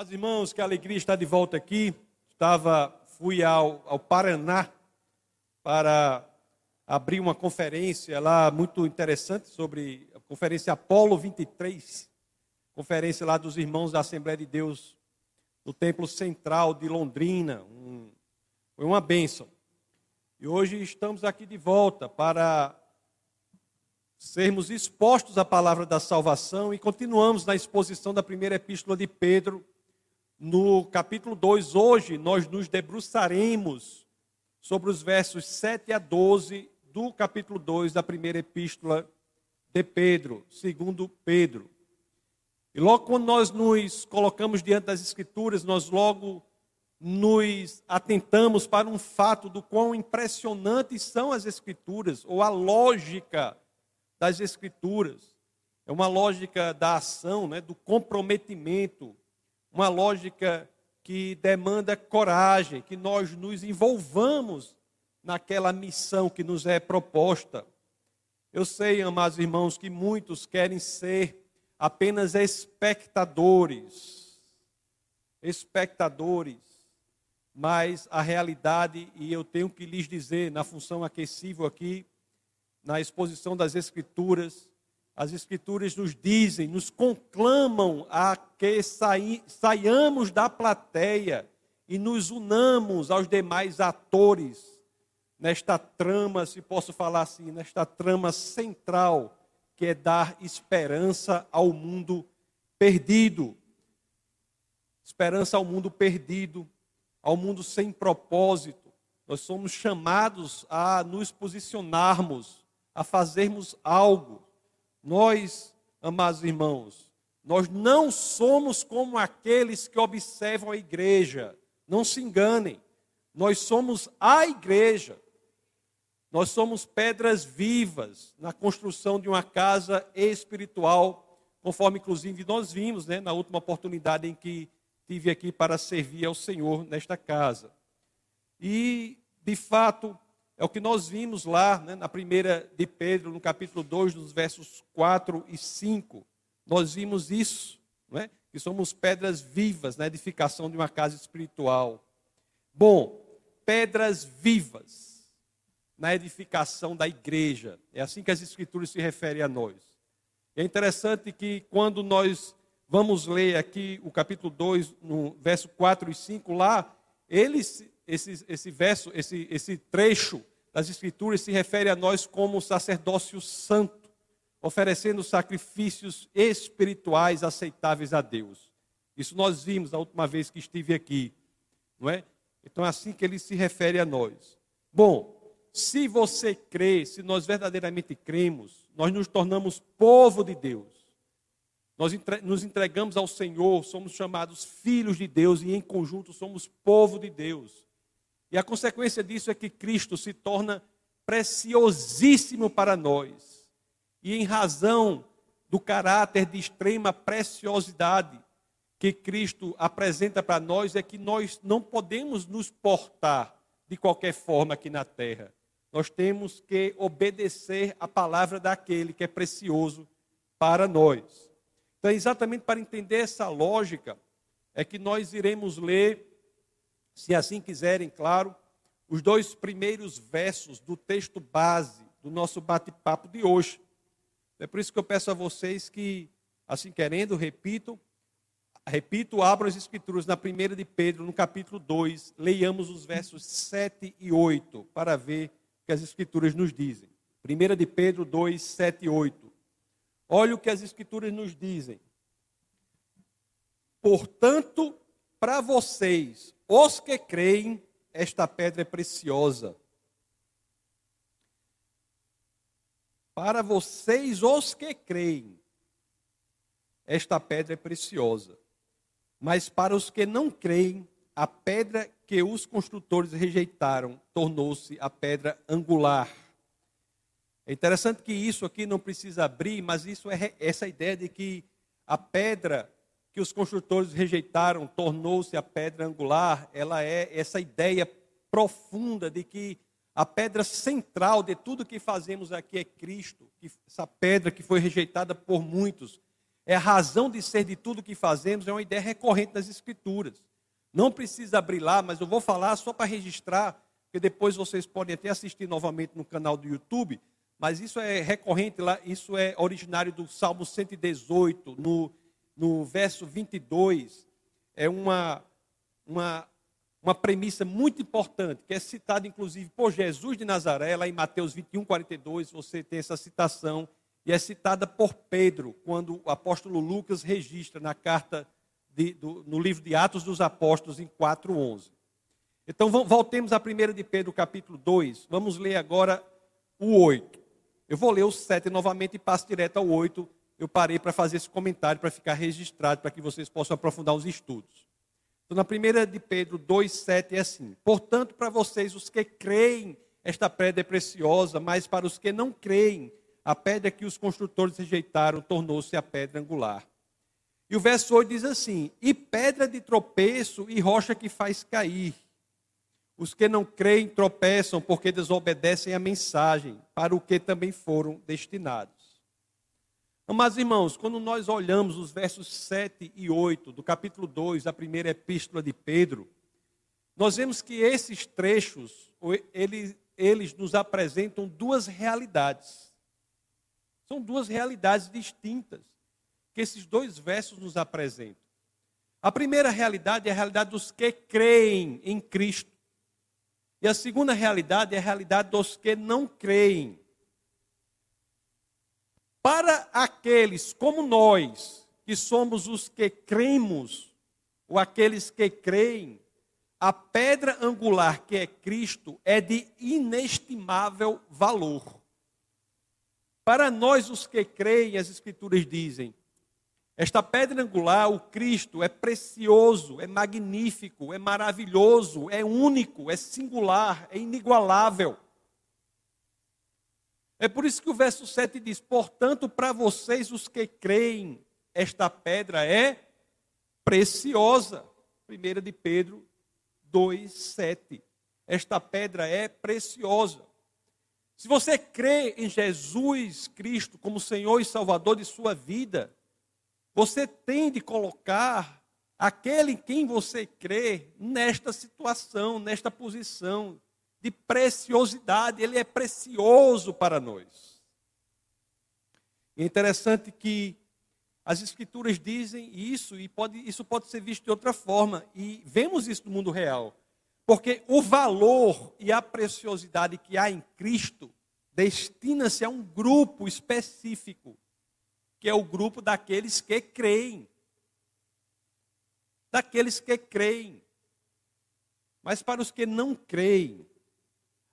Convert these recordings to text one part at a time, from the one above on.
Mas, irmãos, que alegria estar de volta aqui. Estava, fui ao, ao Paraná para abrir uma conferência lá muito interessante sobre a conferência Apolo 23, conferência lá dos irmãos da Assembleia de Deus no Templo Central de Londrina. Um, foi uma bênção. E hoje estamos aqui de volta para sermos expostos à palavra da salvação e continuamos na exposição da primeira epístola de Pedro, no capítulo 2. Hoje nós nos debruçaremos sobre os versos 7 a 12 do capítulo 2 da primeira epístola de Pedro, segundo Pedro. E logo quando nós nos colocamos diante das Escrituras, nós logo nos atentamos para um fato do quão impressionantes são as Escrituras, ou a lógica das Escrituras. É uma lógica da ação, né, do comprometimento, uma lógica que demanda coragem, que nós nos envolvamos naquela missão que nos é proposta. Eu sei, amados irmãos, que muitos querem ser apenas espectadores, espectadores, mas a realidade, e eu tenho que lhes dizer, na função aquecível aqui, na exposição das Escrituras, as Escrituras nos dizem, nos conclamam a que sai, saiamos da plateia e nos unamos aos demais atores nesta trama, se posso falar assim, nesta trama central, que é dar esperança ao mundo perdido. Esperança ao mundo perdido, ao mundo sem propósito. Nós somos chamados a nos posicionarmos a fazermos algo. Nós, amados irmãos, nós não somos como aqueles que observam a igreja. Não se enganem. Nós somos a igreja. Nós somos pedras vivas na construção de uma casa espiritual, conforme inclusive nós vimos né, na última oportunidade em que tive aqui para servir ao Senhor nesta casa. E, de fato, é o que nós vimos lá né, na primeira de Pedro, no capítulo 2, nos versos 4 e 5. Nós vimos isso, não é? que somos pedras vivas na edificação de uma casa espiritual. Bom, pedras vivas na edificação da igreja. É assim que as Escrituras se referem a nós. É interessante que quando nós vamos ler aqui o capítulo 2, no verso 4 e 5, lá, eles esse, esse verso, esse, esse trecho das Escrituras se refere a nós como sacerdócio santo, oferecendo sacrifícios espirituais aceitáveis a Deus. Isso nós vimos na última vez que estive aqui, não é? Então é assim que ele se refere a nós. Bom, se você crê, se nós verdadeiramente cremos, nós nos tornamos povo de Deus. Nós nos entregamos ao Senhor, somos chamados filhos de Deus e em conjunto somos povo de Deus. E a consequência disso é que Cristo se torna preciosíssimo para nós. E em razão do caráter de extrema preciosidade que Cristo apresenta para nós, é que nós não podemos nos portar de qualquer forma aqui na terra. Nós temos que obedecer a palavra daquele que é precioso para nós. Então, exatamente para entender essa lógica, é que nós iremos ler se assim quiserem, claro, os dois primeiros versos do texto base do nosso bate-papo de hoje. É por isso que eu peço a vocês que, assim querendo, repitam, repito, abram as escrituras na primeira de Pedro, no capítulo 2, leiamos os versos 7 e 8, para ver o que as escrituras nos dizem. Primeira de Pedro 2, 7 e 8. Olha o que as escrituras nos dizem. Portanto, para vocês, os que creem, esta pedra é preciosa. Para vocês, os que creem, esta pedra é preciosa. Mas para os que não creem, a pedra que os construtores rejeitaram tornou-se a pedra angular. É interessante que isso aqui não precisa abrir, mas isso é essa ideia de que a pedra que os construtores rejeitaram tornou-se a pedra angular, ela é essa ideia profunda de que a pedra central de tudo que fazemos aqui é Cristo, essa pedra que foi rejeitada por muitos, é a razão de ser de tudo que fazemos, é uma ideia recorrente nas Escrituras. Não precisa abrir lá, mas eu vou falar só para registrar, porque depois vocês podem até assistir novamente no canal do YouTube, mas isso é recorrente lá, isso é originário do Salmo 118, no, no verso 22. É uma, uma, uma premissa muito importante, que é citada inclusive por Jesus de Nazaré, lá em Mateus 21, 42, você tem essa citação, e é citada por Pedro, quando o apóstolo Lucas registra na carta de, do, no livro de Atos dos Apóstolos, em 4,11. Então voltemos à primeira de Pedro, capítulo 2. Vamos ler agora o 8. Eu vou ler o 7 novamente e passo direto ao 8. Eu parei para fazer esse comentário, para ficar registrado, para que vocês possam aprofundar os estudos. Então, na primeira de Pedro 2, 7 é assim: Portanto, para vocês, os que creem, esta pedra é preciosa, mas para os que não creem, a pedra que os construtores rejeitaram tornou-se a pedra angular. E o verso 8 diz assim: E pedra de tropeço e rocha que faz cair. Os que não creem tropeçam porque desobedecem a mensagem, para o que também foram destinados. Amados irmãos, quando nós olhamos os versos 7 e 8 do capítulo 2 da primeira epístola de Pedro, nós vemos que esses trechos, eles, eles nos apresentam duas realidades. São duas realidades distintas que esses dois versos nos apresentam. A primeira realidade é a realidade dos que creem em Cristo. E a segunda realidade é a realidade dos que não creem. Para aqueles como nós, que somos os que cremos, ou aqueles que creem, a pedra angular que é Cristo é de inestimável valor. Para nós, os que creem, as Escrituras dizem: esta pedra angular, o Cristo, é precioso, é magnífico, é maravilhoso, é único, é singular, é inigualável. É por isso que o verso 7 diz: Portanto, para vocês, os que creem, esta pedra é preciosa. 1 de Pedro 2, 7. Esta pedra é preciosa. Se você crê em Jesus Cristo como Senhor e Salvador de sua vida, você tem de colocar aquele em quem você crê nesta situação, nesta posição de preciosidade. Ele é precioso para nós. É interessante que as escrituras dizem isso e pode, isso pode ser visto de outra forma e vemos isso no mundo real. Porque o valor e a preciosidade que há em Cristo destina-se a um grupo específico que é o grupo daqueles que creem. Daqueles que creem. Mas para os que não creem,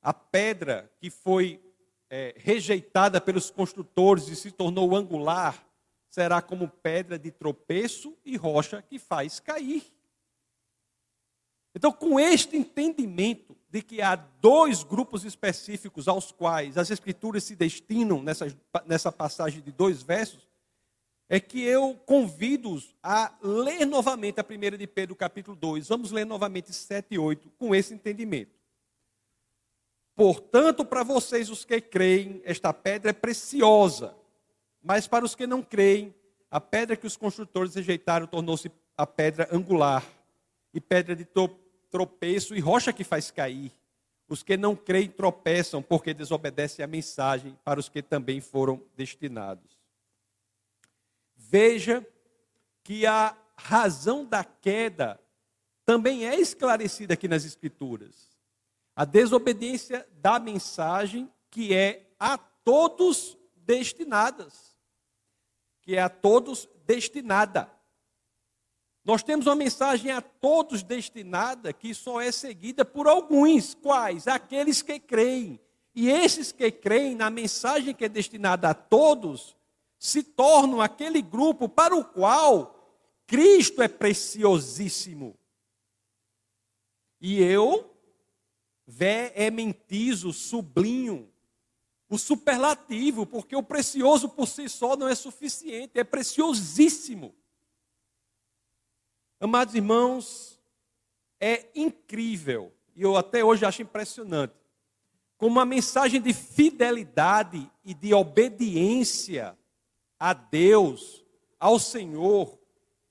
a pedra que foi é, rejeitada pelos construtores e se tornou angular, será como pedra de tropeço e rocha que faz cair. Então, com este entendimento de que há dois grupos específicos aos quais as Escrituras se destinam nessa, nessa passagem de dois versos, é que eu convido-os a ler novamente a primeira de Pedro, capítulo 2. Vamos ler novamente 7 e 8, com esse entendimento. Portanto, para vocês os que creem, esta pedra é preciosa, mas para os que não creem, a pedra que os construtores rejeitaram tornou-se a pedra angular, e pedra de tropeço e rocha que faz cair. Os que não creem tropeçam porque desobedecem a mensagem para os que também foram destinados. Veja que a razão da queda também é esclarecida aqui nas Escrituras. A desobediência da mensagem que é a todos destinadas. Que é a todos destinada. Nós temos uma mensagem a todos destinada que só é seguida por alguns. Quais? Aqueles que creem. E esses que creem na mensagem que é destinada a todos se tornam aquele grupo para o qual Cristo é preciosíssimo. E eu veementizo, sublinho o superlativo, porque o precioso por si só não é suficiente, é preciosíssimo. Amados irmãos, é incrível, e eu até hoje acho impressionante, como a mensagem de fidelidade e de obediência a Deus ao Senhor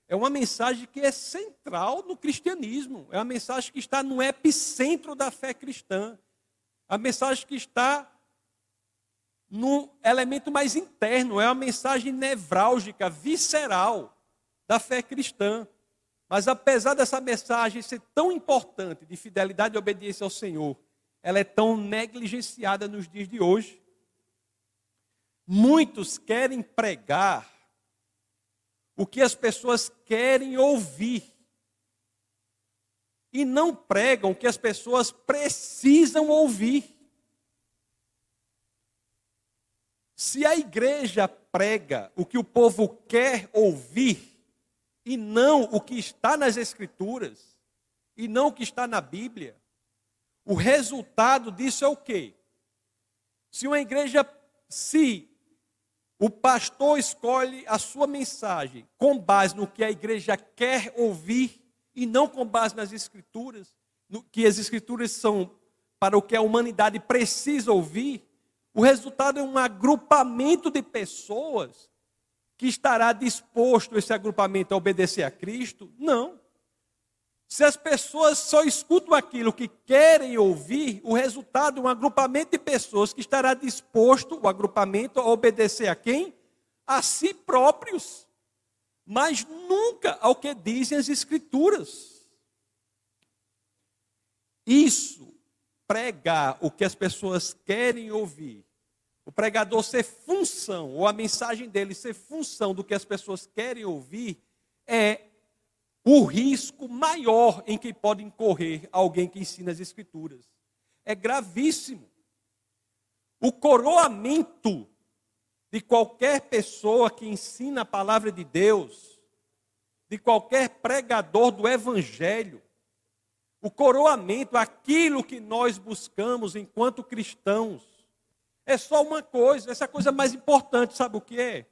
é uma mensagem que é central no cristianismo, é uma mensagem que está no epicentro da fé cristã, a mensagem que está no elemento mais interno, é uma mensagem nevrálgica, visceral da fé cristã. Mas apesar dessa mensagem ser tão importante de fidelidade e obediência ao Senhor, ela é tão negligenciada nos dias de hoje. Muitos querem pregar o que as pessoas querem ouvir e não pregam o que as pessoas precisam ouvir. Se a igreja prega o que o povo quer ouvir e não o que está nas Escrituras e não o que está na Bíblia, o resultado disso é o quê? Se uma igreja, se o pastor escolhe a sua mensagem com base no que a igreja quer ouvir e não com base nas escrituras, no que as escrituras são para o que a humanidade precisa ouvir, o resultado é um agrupamento de pessoas que estará disposto esse agrupamento a obedecer a Cristo? Não. Se as pessoas só escutam aquilo que querem ouvir, o resultado é um agrupamento de pessoas que estará disposto, o agrupamento, a obedecer a quem? A si próprios, mas nunca ao que dizem as Escrituras. Isso, pregar o que as pessoas querem ouvir, o pregador ser função, ou a mensagem dele ser função do que as pessoas querem ouvir, é o risco maior em que pode incorrer alguém que ensina as Escrituras. É gravíssimo. O coroamento de qualquer pessoa que ensina a palavra de Deus, de qualquer pregador do Evangelho, o coroamento, aquilo que nós buscamos enquanto cristãos, é só uma coisa, essa coisa mais importante, sabe o que é?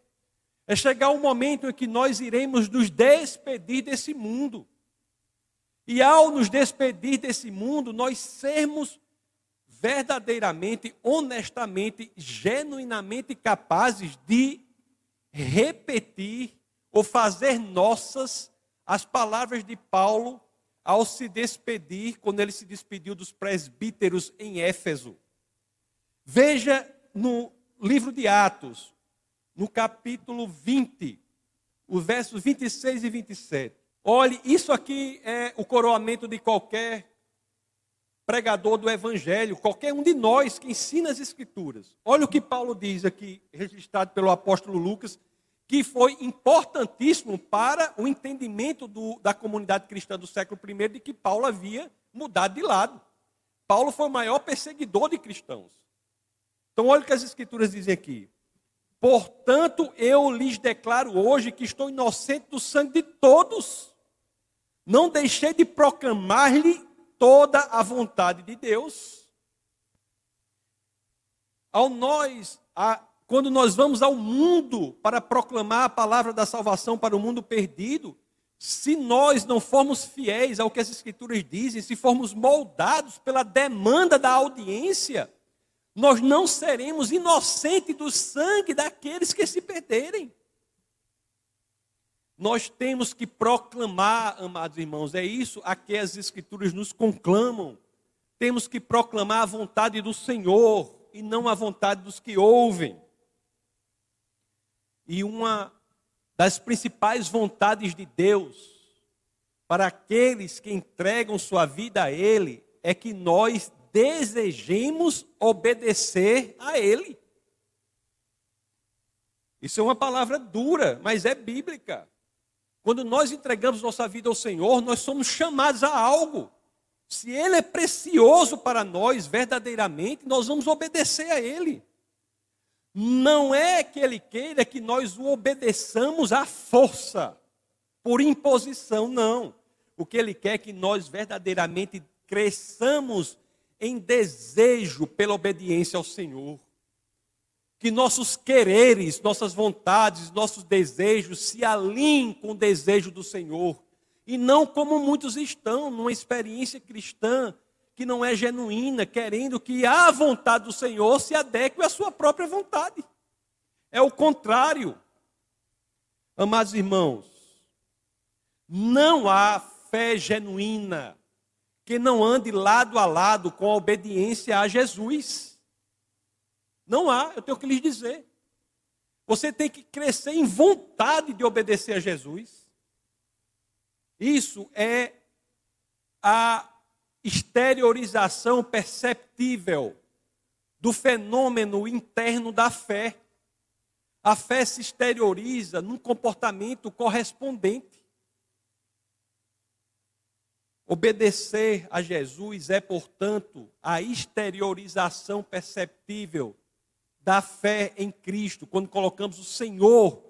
É chegar um momento em que nós iremos nos despedir desse mundo. E ao nos despedir desse mundo, nós sermos verdadeiramente, honestamente, genuinamente capazes de repetir ou fazer nossas as palavras de Paulo ao se despedir, quando ele se despediu dos presbíteros em Éfeso. Veja no livro de Atos, no capítulo 20, os versos 26 e 27. Olhe, isso aqui é o coroamento de qualquer pregador do evangelho, qualquer um de nós que ensina as escrituras. Olha o que Paulo diz aqui, registrado pelo apóstolo Lucas, que foi importantíssimo para o entendimento do, da comunidade cristã do século I de que Paulo havia mudado de lado. Paulo foi o maior perseguidor de cristãos. Então, olha o que as escrituras dizem aqui. Portanto, eu lhes declaro hoje que estou inocente do sangue de todos. Não deixei de proclamar-lhe toda a vontade de Deus. Ao nós, a, quando nós vamos ao mundo para proclamar a palavra da salvação para o mundo perdido, se nós não formos fiéis ao que as Escrituras dizem, se formos moldados pela demanda da audiência, nós não seremos inocentes do sangue daqueles que se perderem. Nós temos que proclamar, amados irmãos, é isso a que as Escrituras nos conclamam. Temos que proclamar a vontade do Senhor e não a vontade dos que ouvem. E uma das principais vontades de Deus para aqueles que entregam sua vida a Ele é que nós desejemos obedecer a Ele. Isso é uma palavra dura, mas é bíblica. Quando nós entregamos nossa vida ao Senhor, nós somos chamados a algo. Se Ele é precioso para nós verdadeiramente, nós vamos obedecer a Ele. Não é que Ele queira que nós o obedeçamos à força, por imposição, não. O que Ele quer é que nós verdadeiramente cresçamos em desejo pela obediência ao Senhor. Que nossos quereres, nossas vontades, nossos desejos se alinhem com o desejo do Senhor. E não como muitos estão, numa experiência cristã que não é genuína, querendo que a vontade do Senhor se adeque à sua própria vontade. É o contrário. Amados irmãos, não há fé genuína que não ande lado a lado com a obediência a Jesus. Não há, eu tenho que lhes dizer. Você tem que crescer em vontade de obedecer a Jesus. Isso é a exteriorização perceptível do fenômeno interno da fé. A fé se exterioriza num comportamento correspondente. Obedecer a Jesus é, portanto, a exteriorização perceptível da fé em Cristo, quando colocamos o Senhor,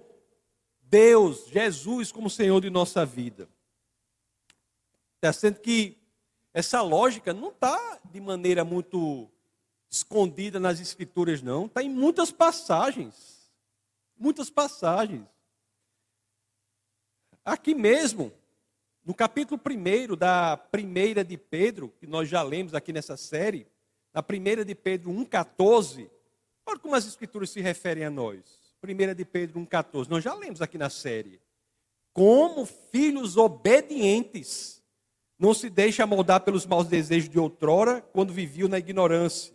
Deus, Jesus, como Senhor de nossa vida. Está sendo que essa lógica não está de maneira muito escondida nas Escrituras, não. Está em muitas passagens. Muitas passagens. Aqui mesmo, no capítulo 1 da primeira de Pedro, que nós já lemos aqui nessa série, na primeira de Pedro 1,14, olha como as escrituras se referem a nós. Primeira de Pedro 1,14, nós já lemos aqui na série. Como filhos obedientes, não se deixa moldar pelos maus desejos de outrora, quando viviam na ignorância.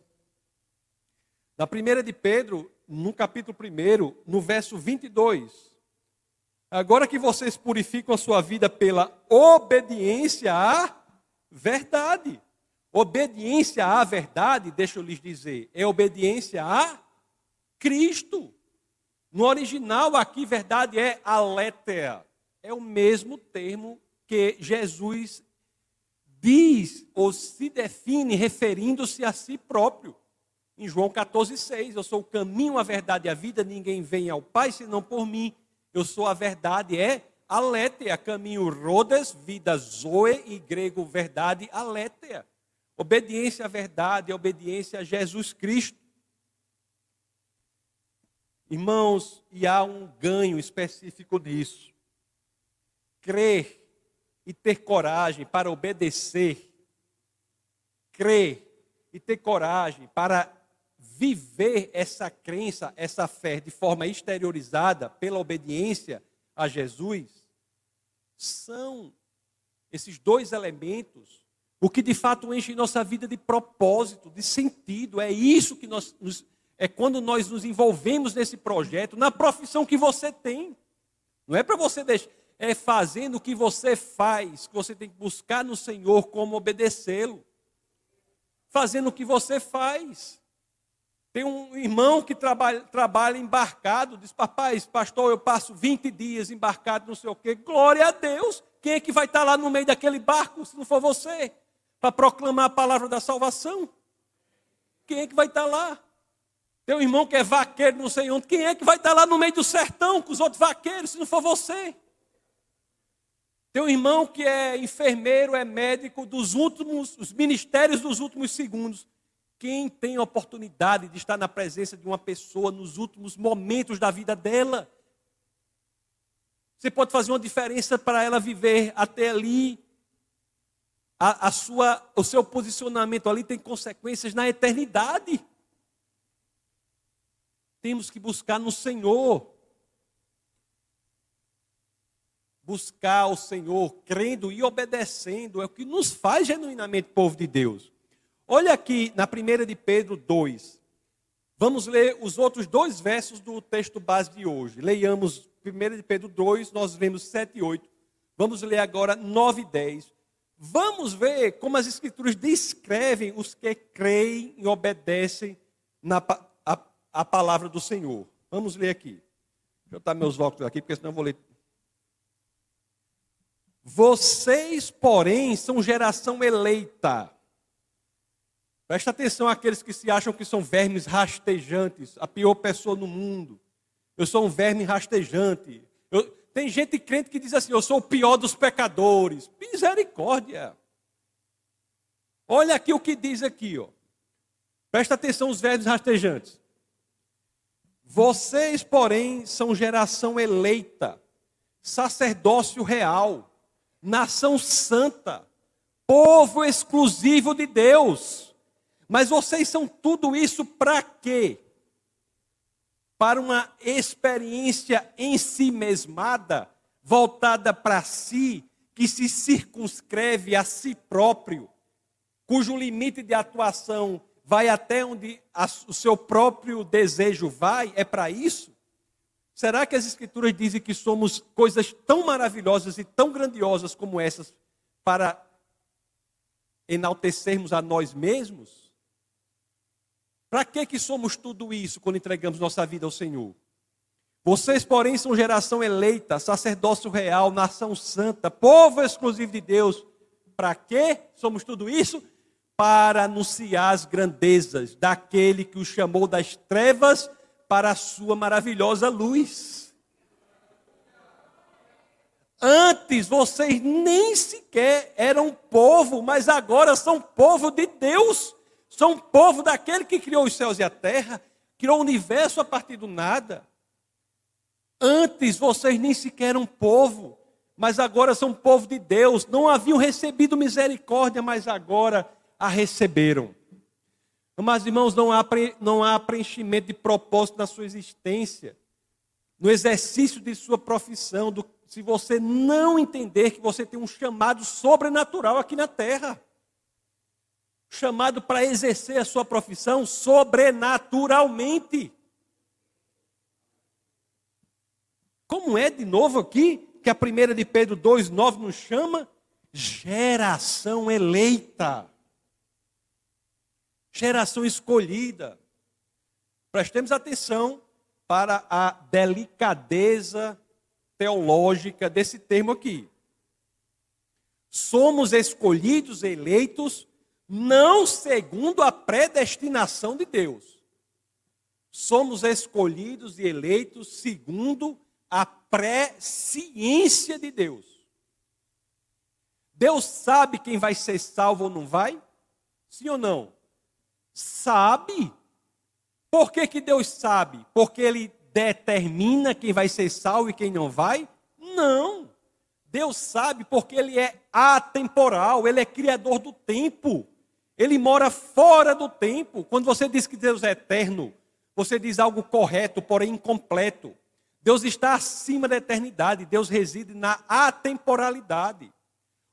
Na primeira de Pedro, no capítulo 1, no verso 22, Agora que vocês purificam a sua vida pela obediência à verdade. Obediência à verdade, deixa eu lhes dizer, é obediência a Cristo. No original aqui, verdade é aletheia. É o mesmo termo que Jesus diz ou se define referindo-se a si próprio. Em João 14,6, eu sou o caminho, a verdade e a vida, ninguém vem ao Pai senão por mim. Eu sou a verdade, é aletheia, caminho rodes, vida zoe e grego verdade, aletheia. Obediência à verdade, obediência a Jesus Cristo. Irmãos, e há um ganho específico nisso. Crer e ter coragem para obedecer. Crer e ter coragem para viver essa crença, essa fé de forma exteriorizada pela obediência a Jesus, são esses dois elementos o que de fato enche nossa vida de propósito, de sentido. É isso que nós nos, é quando nós nos envolvemos nesse projeto, na profissão que você tem. Não é para você deixar, é fazendo o que você faz, que você tem que buscar no Senhor como obedecê-lo. Fazendo o que você faz. Tem um irmão que trabalha, trabalha embarcado, diz, papai, pastor, eu passo 20 dias embarcado, não sei o quê. Glória a Deus. Quem é que vai estar lá no meio daquele barco, se não for você? Para proclamar a palavra da salvação? Quem é que vai estar lá? Tem um irmão que é vaqueiro, não sei onde. Quem é que vai estar lá no meio do sertão com os outros vaqueiros, se não for você? Tem um irmão que é enfermeiro, é médico dos últimos, os ministérios dos últimos segundos. Quem tem a oportunidade de estar na presença de uma pessoa nos últimos momentos da vida dela? Você pode fazer uma diferença para ela viver até ali. A, a, sua, o seu posicionamento ali tem consequências na eternidade. Temos que buscar no Senhor. Buscar o Senhor, crendo e obedecendo, é o que nos faz genuinamente povo de Deus. Olha aqui na primeira de Pedro 2. Vamos ler os outros dois versos do texto base de hoje. Leiamos 1 de Pedro 2, nós lemos 7 e 8. Vamos ler agora 9 e 10. Vamos ver como as escrituras descrevem os que creem e obedecem na a, a palavra do Senhor. Vamos ler aqui. Deixa eu botar meus óculos aqui, porque senão eu vou ler. Vocês, porém, são geração eleita Presta atenção àqueles que se acham que são vermes rastejantes, a pior pessoa no mundo. Eu sou um verme rastejante. Eu, tem gente crente que diz assim: eu sou o pior dos pecadores. Misericórdia. Olha aqui o que diz aqui, ó. Presta atenção os vermes rastejantes. Vocês, porém, são geração eleita, sacerdócio real, nação santa, povo exclusivo de Deus mas vocês são tudo isso para quê? para uma experiência em si mesmada, voltada para si, que se circunscreve a si próprio, cujo limite de atuação vai até onde a, o seu próprio desejo vai, é para isso? Será que as Escrituras dizem que somos coisas tão maravilhosas e tão grandiosas como essas para enaltecermos a nós mesmos? Para que, que somos tudo isso quando entregamos nossa vida ao Senhor? Vocês, porém, são geração eleita, sacerdócio real, nação santa, povo exclusivo de Deus. Para que somos tudo isso? Para anunciar as grandezas daquele que os chamou das trevas para a sua maravilhosa luz. Antes vocês nem sequer eram povo, mas agora são povo de Deus. São povo daquele que criou os céus e a terra, criou o universo a partir do nada. Antes vocês nem sequer eram povo, mas agora são povo de Deus. Não haviam recebido misericórdia, mas agora a receberam. Mas, irmãos, não há, não há preenchimento de propósito na sua existência, no exercício de sua profissão, do, se você não entender que você tem um chamado sobrenatural aqui na terra. Chamado para exercer a sua profissão sobrenaturalmente. Como é de novo aqui que a primeira de Pedro 2,9 nos chama? Geração eleita geração escolhida. Prestemos atenção para a delicadeza teológica desse termo aqui. Somos escolhidos, eleitos, não segundo a predestinação de Deus. Somos escolhidos e eleitos segundo a presciência de Deus. Deus sabe quem vai ser salvo ou não vai? Sim ou não? Sabe. Por que, que Deus sabe? Porque Ele determina quem vai ser salvo e quem não vai? Não. Deus sabe porque Ele é atemporal, Ele é criador do tempo. Ele mora fora do tempo. Quando você diz que Deus é eterno, você diz algo correto, porém incompleto. Deus está acima da eternidade, Deus reside na atemporalidade.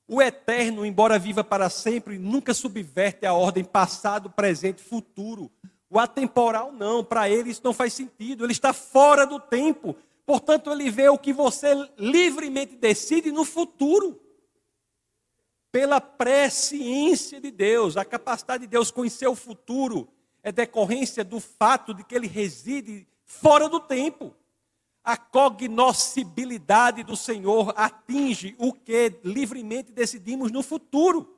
O eterno, embora viva para sempre, nunca subverte a ordem passado, presente, futuro. O atemporal não, para ele isso não faz sentido, ele está fora do tempo. Portanto, ele vê o que você livremente decide no futuro. Pela presciência de Deus, a capacidade de Deus conhecer o futuro é decorrência do fato de que ele reside fora do tempo a cognoscibilidade do Senhor atinge o que livremente decidimos no futuro.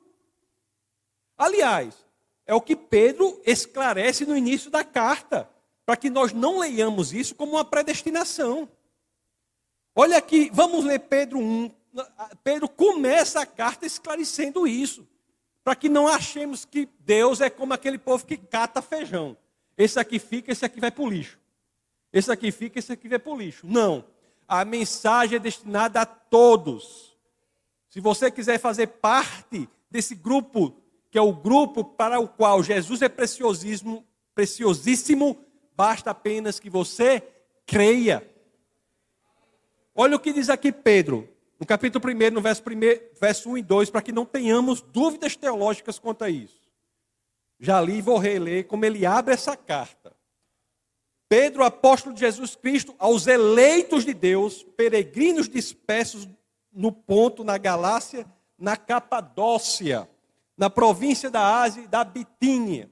Aliás, é o que Pedro esclarece no início da carta, para que nós não leiamos isso como uma predestinação. Olha aqui, vamos ler Pedro 1. Pedro começa a carta esclarecendo isso, para que não achemos que Deus é como aquele povo que cata feijão. Esse aqui fica, esse aqui vai para o lixo. Esse aqui fica, esse aqui vai para o lixo. Não. A mensagem é destinada a todos. Se você quiser fazer parte desse grupo, que é o grupo para o qual Jesus é preciosíssimo, preciosíssimo basta apenas que você creia. Olha o que diz aqui Pedro, no capítulo 1, no verso, 1, verso 1 e 2, para que não tenhamos dúvidas teológicas quanto a isso. Já li e vou reler como ele abre essa carta. Pedro, apóstolo de Jesus Cristo, aos eleitos de Deus, peregrinos dispersos no ponto, na Galácia, na Capadócia, na província da Ásia e da Bitínia,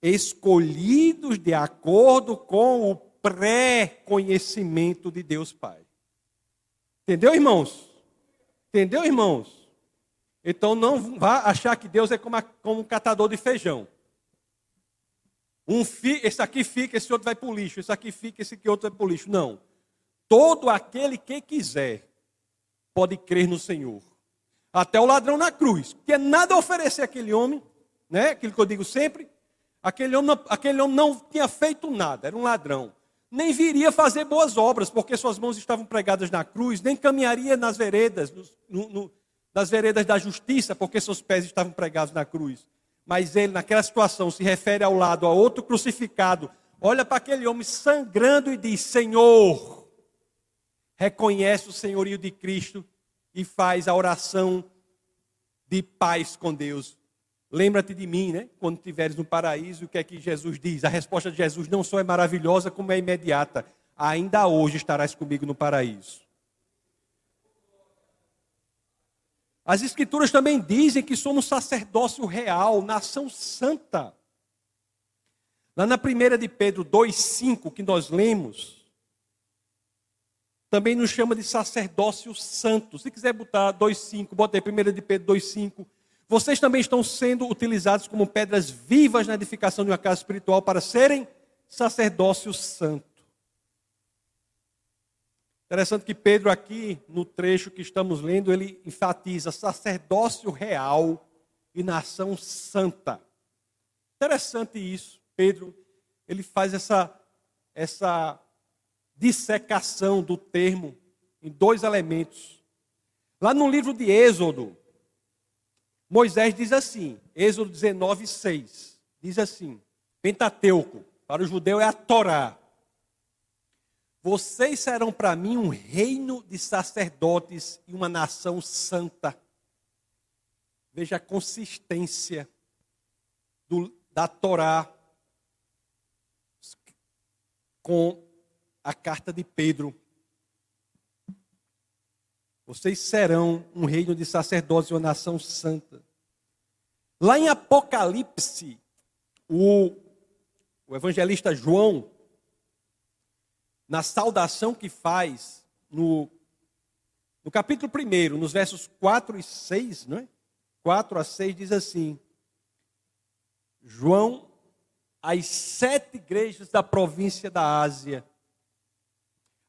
escolhidos de acordo com o pré-conhecimento de Deus Pai. Entendeu, irmãos? Entendeu, irmãos? Então não vá achar que Deus é como, a, como um catador de feijão. Um fi, esse aqui fica, esse outro vai para o lixo. Esse aqui fica, esse aqui outro vai para o lixo. Não. Todo aquele que quiser pode crer no Senhor. Até o ladrão na cruz. Que é nada oferecer àquele homem, né? Aquilo que eu digo sempre. Aquele homem, não, aquele homem não tinha feito nada, era um ladrão. Nem viria fazer boas obras, porque suas mãos estavam pregadas na cruz, nem caminharia nas veredas, no, no, nas veredas da justiça, porque seus pés estavam pregados na cruz mas ele, naquela situação, se refere ao lado a outro crucificado, olha para aquele homem sangrando e diz: Senhor, reconhece o senhorio de Cristo e faz a oração de paz com Deus. Lembra-te de mim, né? Quando estiveres no paraíso, o que é que Jesus diz? A resposta de Jesus não só é maravilhosa, como é imediata. Ainda hoje estarás comigo no paraíso. As Escrituras também dizem que somos sacerdócio real, nação santa. Lá na primeira de Pedro 2,5, que nós lemos, também nos chama de sacerdócio santo. Se quiser botar 2,5, bota aí, primeira de Pedro 2,5. Vocês também estão sendo utilizados como pedras vivas na edificação de uma casa espiritual para serem sacerdócio santo. Interessante que Pedro, aqui no trecho que estamos lendo, ele enfatiza sacerdócio real e nação santa. Interessante isso. Pedro, ele faz essa, essa dissecação do termo em dois elementos. Lá no livro de Êxodo, Moisés diz assim, Êxodo 19, 6, diz assim, Pentateuco, para o judeu é a Torá. Vocês serão para mim um reino de sacerdotes e uma nação santa. Veja a consistência do, da Torá com a carta de Pedro. Vocês serão um reino de sacerdotes e uma nação santa. Lá em Apocalipse, o, o evangelista João na saudação que faz no, no capítulo 1, nos versos 4 e 6, não é? 4 a 6 diz assim: João, as sete igrejas da província da Ásia,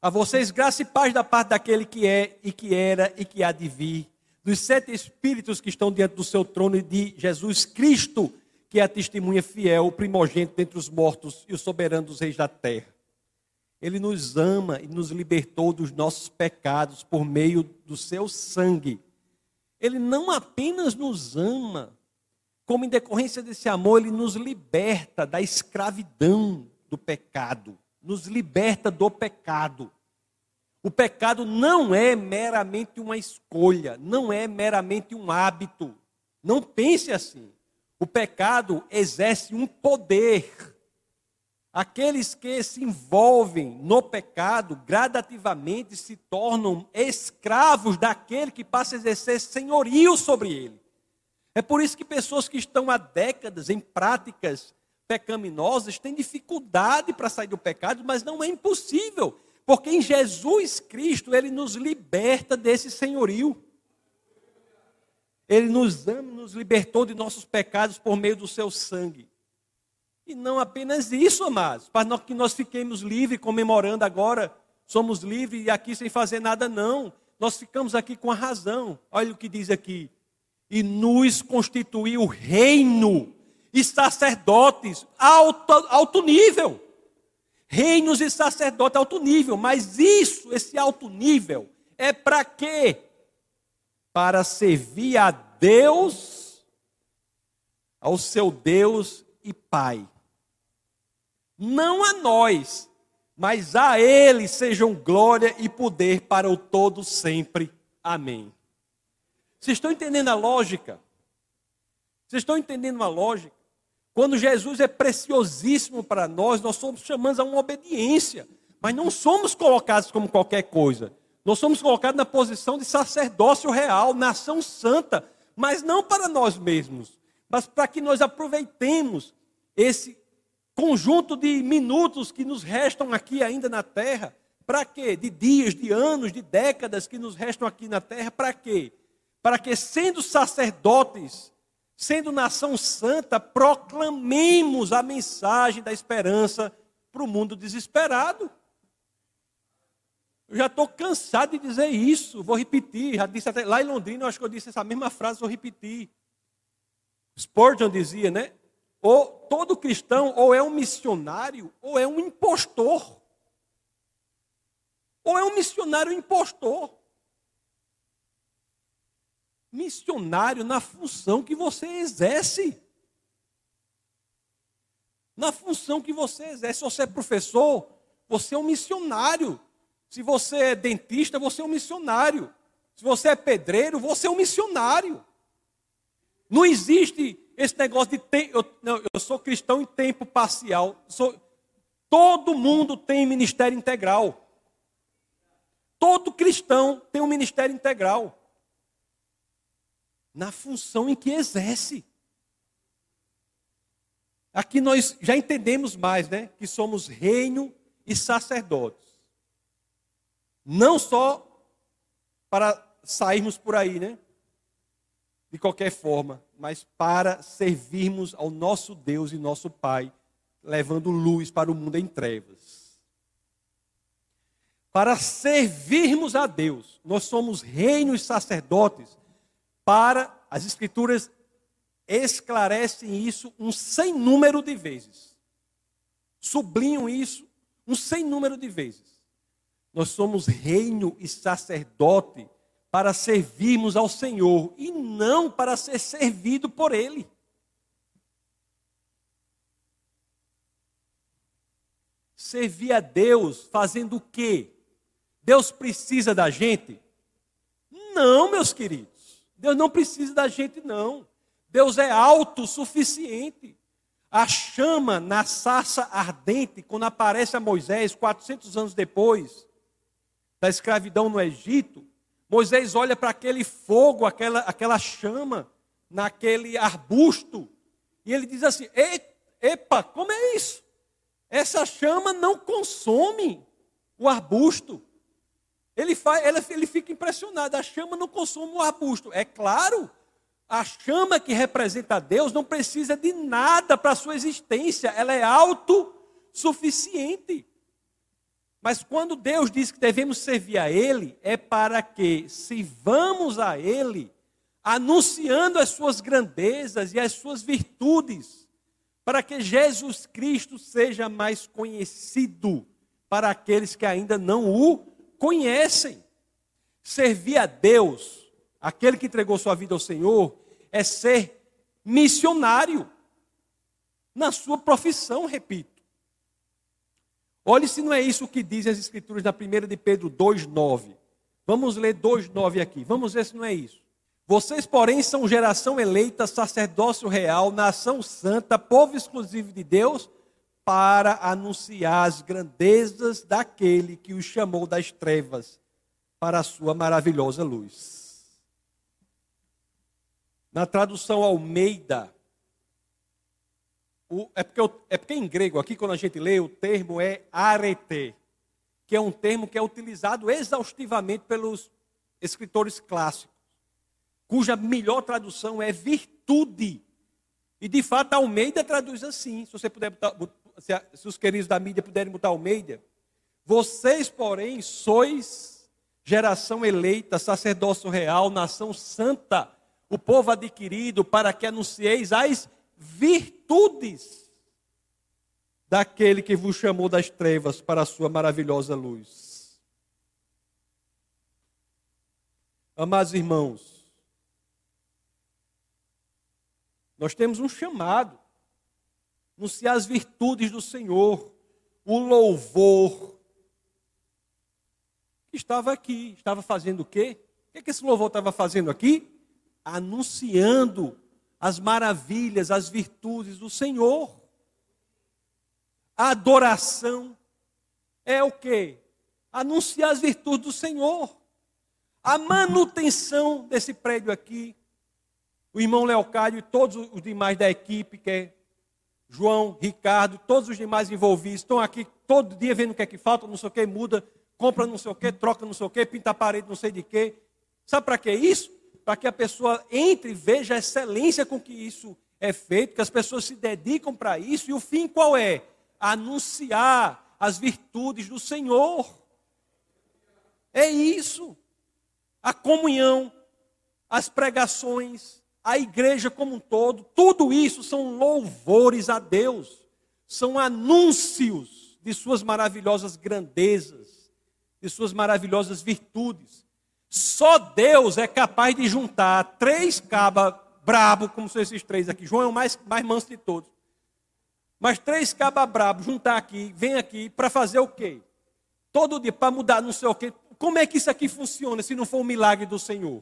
a vocês graça e paz da parte daquele que é e que era e que há de vir, dos sete espíritos que estão diante do seu trono e de Jesus Cristo, que é a testemunha fiel, o primogênito dentre os mortos e o soberano dos reis da terra. Ele nos ama e nos libertou dos nossos pecados por meio do seu sangue. Ele não apenas nos ama, como em decorrência desse amor, ele nos liberta da escravidão do pecado, nos liberta do pecado. O pecado não é meramente uma escolha, não é meramente um hábito. Não pense assim. O pecado exerce um poder Aqueles que se envolvem no pecado gradativamente se tornam escravos daquele que passa a exercer senhorio sobre ele. É por isso que pessoas que estão há décadas em práticas pecaminosas têm dificuldade para sair do pecado, mas não é impossível, porque em Jesus Cristo ele nos liberta desse senhorio. Ele nos ama, nos libertou de nossos pecados por meio do seu sangue. E não apenas isso, amados, para que nós fiquemos livres, comemorando agora, somos livres e aqui sem fazer nada, não. Nós ficamos aqui com a razão. Olha o que diz aqui. E nos constituiu reino e sacerdotes alto, alto nível. Reinos e sacerdotes alto nível. Mas isso, esse alto nível, é para quê? Para servir a Deus, ao seu Deus e Pai não a nós, mas a Ele sejam glória e poder para o todo sempre. Amém. Vocês estão entendendo a lógica? Vocês estão entendendo a lógica? Quando Jesus é preciosíssimo para nós, nós somos chamados a uma obediência, mas não somos colocados como qualquer coisa. Nós somos colocados na posição de sacerdócio real, nação santa, mas não para nós mesmos, mas para que nós aproveitemos esse conjunto de minutos que nos restam aqui ainda na terra, para quê? De dias, de anos, de décadas que nos restam aqui na terra, para quê? Para que, sendo sacerdotes, sendo nação santa, proclamemos a mensagem da esperança para o mundo desesperado. Eu já estou cansado de dizer isso, vou repetir, já disse até lá em Londrina, eu acho que eu disse essa mesma frase, vou repetir. Spurgeon dizia, né? ou todo cristão ou é um missionário ou é um impostor. Ou é um missionário impostor. Missionário na função que você exerce. na função que você exerce. Se você é professor, você é um missionário. Se você é dentista, você é um missionário. Se você é pedreiro, você é um missionário. Não existe esse negócio de tempo. Eu, não, eu sou cristão em tempo parcial. Sou, todo mundo tem ministério integral. Todo cristão tem um ministério integral. Na função em que exerce. Aqui nós já entendemos mais, né? Que somos reino e sacerdotes. Não só para sairmos por aí, né? De qualquer forma, mas para servirmos ao nosso Deus e nosso Pai, levando luz para o mundo em trevas. Para servirmos a Deus, nós somos reinos sacerdotes, para as Escrituras esclarecem isso um sem número de vezes. Sublinham isso um sem número de vezes. Nós somos reino e sacerdote para servirmos ao Senhor e não para ser servido por Ele. Servir a Deus fazendo o quê? Deus precisa da gente? Não, meus queridos. Deus não precisa da gente, não. Deus é autossuficiente. A chama na sarça ardente, quando aparece a Moisés, 400 anos depois da escravidão no Egito, Moisés olha para aquele fogo, aquela, aquela chama, naquele arbusto, e ele diz assim: Epa, como é isso? Essa chama não consome o arbusto. Ele, faz, ele, fica impressionado, a chama não consome o arbusto. É claro, a chama que representa Deus não precisa de nada para a sua existência, ela é autossuficiente. Mas quando Deus diz que devemos servir a Ele, é para que sirvamos a Ele, anunciando as suas grandezas e as suas virtudes, para que Jesus Cristo seja mais conhecido para aqueles que ainda não o conhecem. Servir a Deus, aquele que entregou sua vida ao Senhor, é ser missionário na sua profissão, repito. Olhe se não é isso que dizem as Escrituras na 1 de Pedro 2,9. Vamos ler 2,9 aqui. Vamos ver se não é isso. Vocês, porém, são geração eleita, sacerdócio real, nação santa, povo exclusivo de Deus, para anunciar as grandezas daquele que os chamou das trevas para a sua maravilhosa luz. Na tradução Almeida, o, é, porque, é porque em grego, aqui quando a gente lê, o termo é arete, que é um termo que é utilizado exaustivamente pelos escritores clássicos, cuja melhor tradução é virtude. E de fato, Almeida traduz assim. Se você puder botar, se, a, se os queridos da mídia puderem botar Almeida. Vocês, porém, sois geração eleita, sacerdócio real, nação santa, o povo adquirido, para que anuncieis as virtudes daquele que vos chamou das trevas para a sua maravilhosa luz. Amados irmãos, nós temos um chamado, anunciar as virtudes do Senhor, o louvor. Estava aqui, estava fazendo o quê? O que, é que esse louvor estava fazendo aqui? Anunciando as maravilhas, as virtudes do Senhor. A adoração é o que? Anunciar as virtudes do Senhor. A manutenção desse prédio aqui. O irmão Leocádio e todos os demais da equipe, que é João, Ricardo, todos os demais envolvidos, estão aqui todo dia vendo o que é que falta, não sei o que, muda, compra não sei o que, troca não sei o que, pinta a parede não sei de que. Sabe para que isso? para que a pessoa entre e veja a excelência com que isso é feito, que as pessoas se dedicam para isso, e o fim qual é? Anunciar as virtudes do Senhor. É isso. A comunhão, as pregações, a igreja como um todo, tudo isso são louvores a Deus, são anúncios de suas maravilhosas grandezas, de suas maravilhosas virtudes. Só Deus é capaz de juntar três cabas brabo, como são esses três aqui. João é o mais, mais manso de todos. Mas três cababrabos juntar aqui, vem aqui para fazer o quê? Todo dia para mudar não sei o quê. Como é que isso aqui funciona se não for um milagre do Senhor?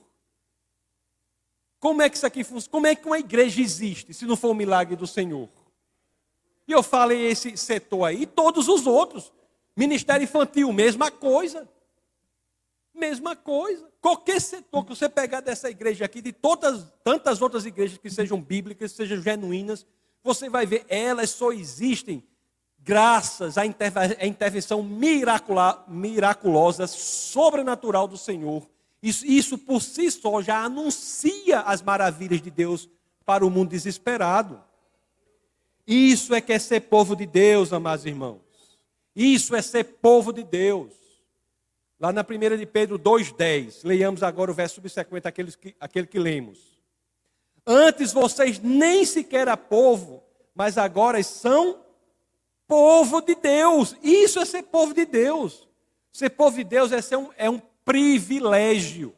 Como é que isso aqui funciona? Como é que uma igreja existe se não for um milagre do Senhor? E eu falei esse setor aí, todos os outros. Ministério infantil, mesma coisa. Mesma coisa. Qualquer setor que você pegar dessa igreja aqui, de todas, tantas outras igrejas que sejam bíblicas, sejam genuínas, você vai ver, elas só existem graças à intervenção miraculosa, sobrenatural do Senhor. Isso, isso por si só já anuncia as maravilhas de Deus para o mundo desesperado. Isso é que é ser povo de Deus, amados irmãos. Isso é ser povo de Deus. Lá na primeira de Pedro 2,10, leiamos agora o verso subsequente àquele que, aquele que lemos. Antes vocês nem sequer eram povo, mas agora são povo de Deus. Isso é ser povo de Deus. Ser povo de Deus é, ser um, é um privilégio.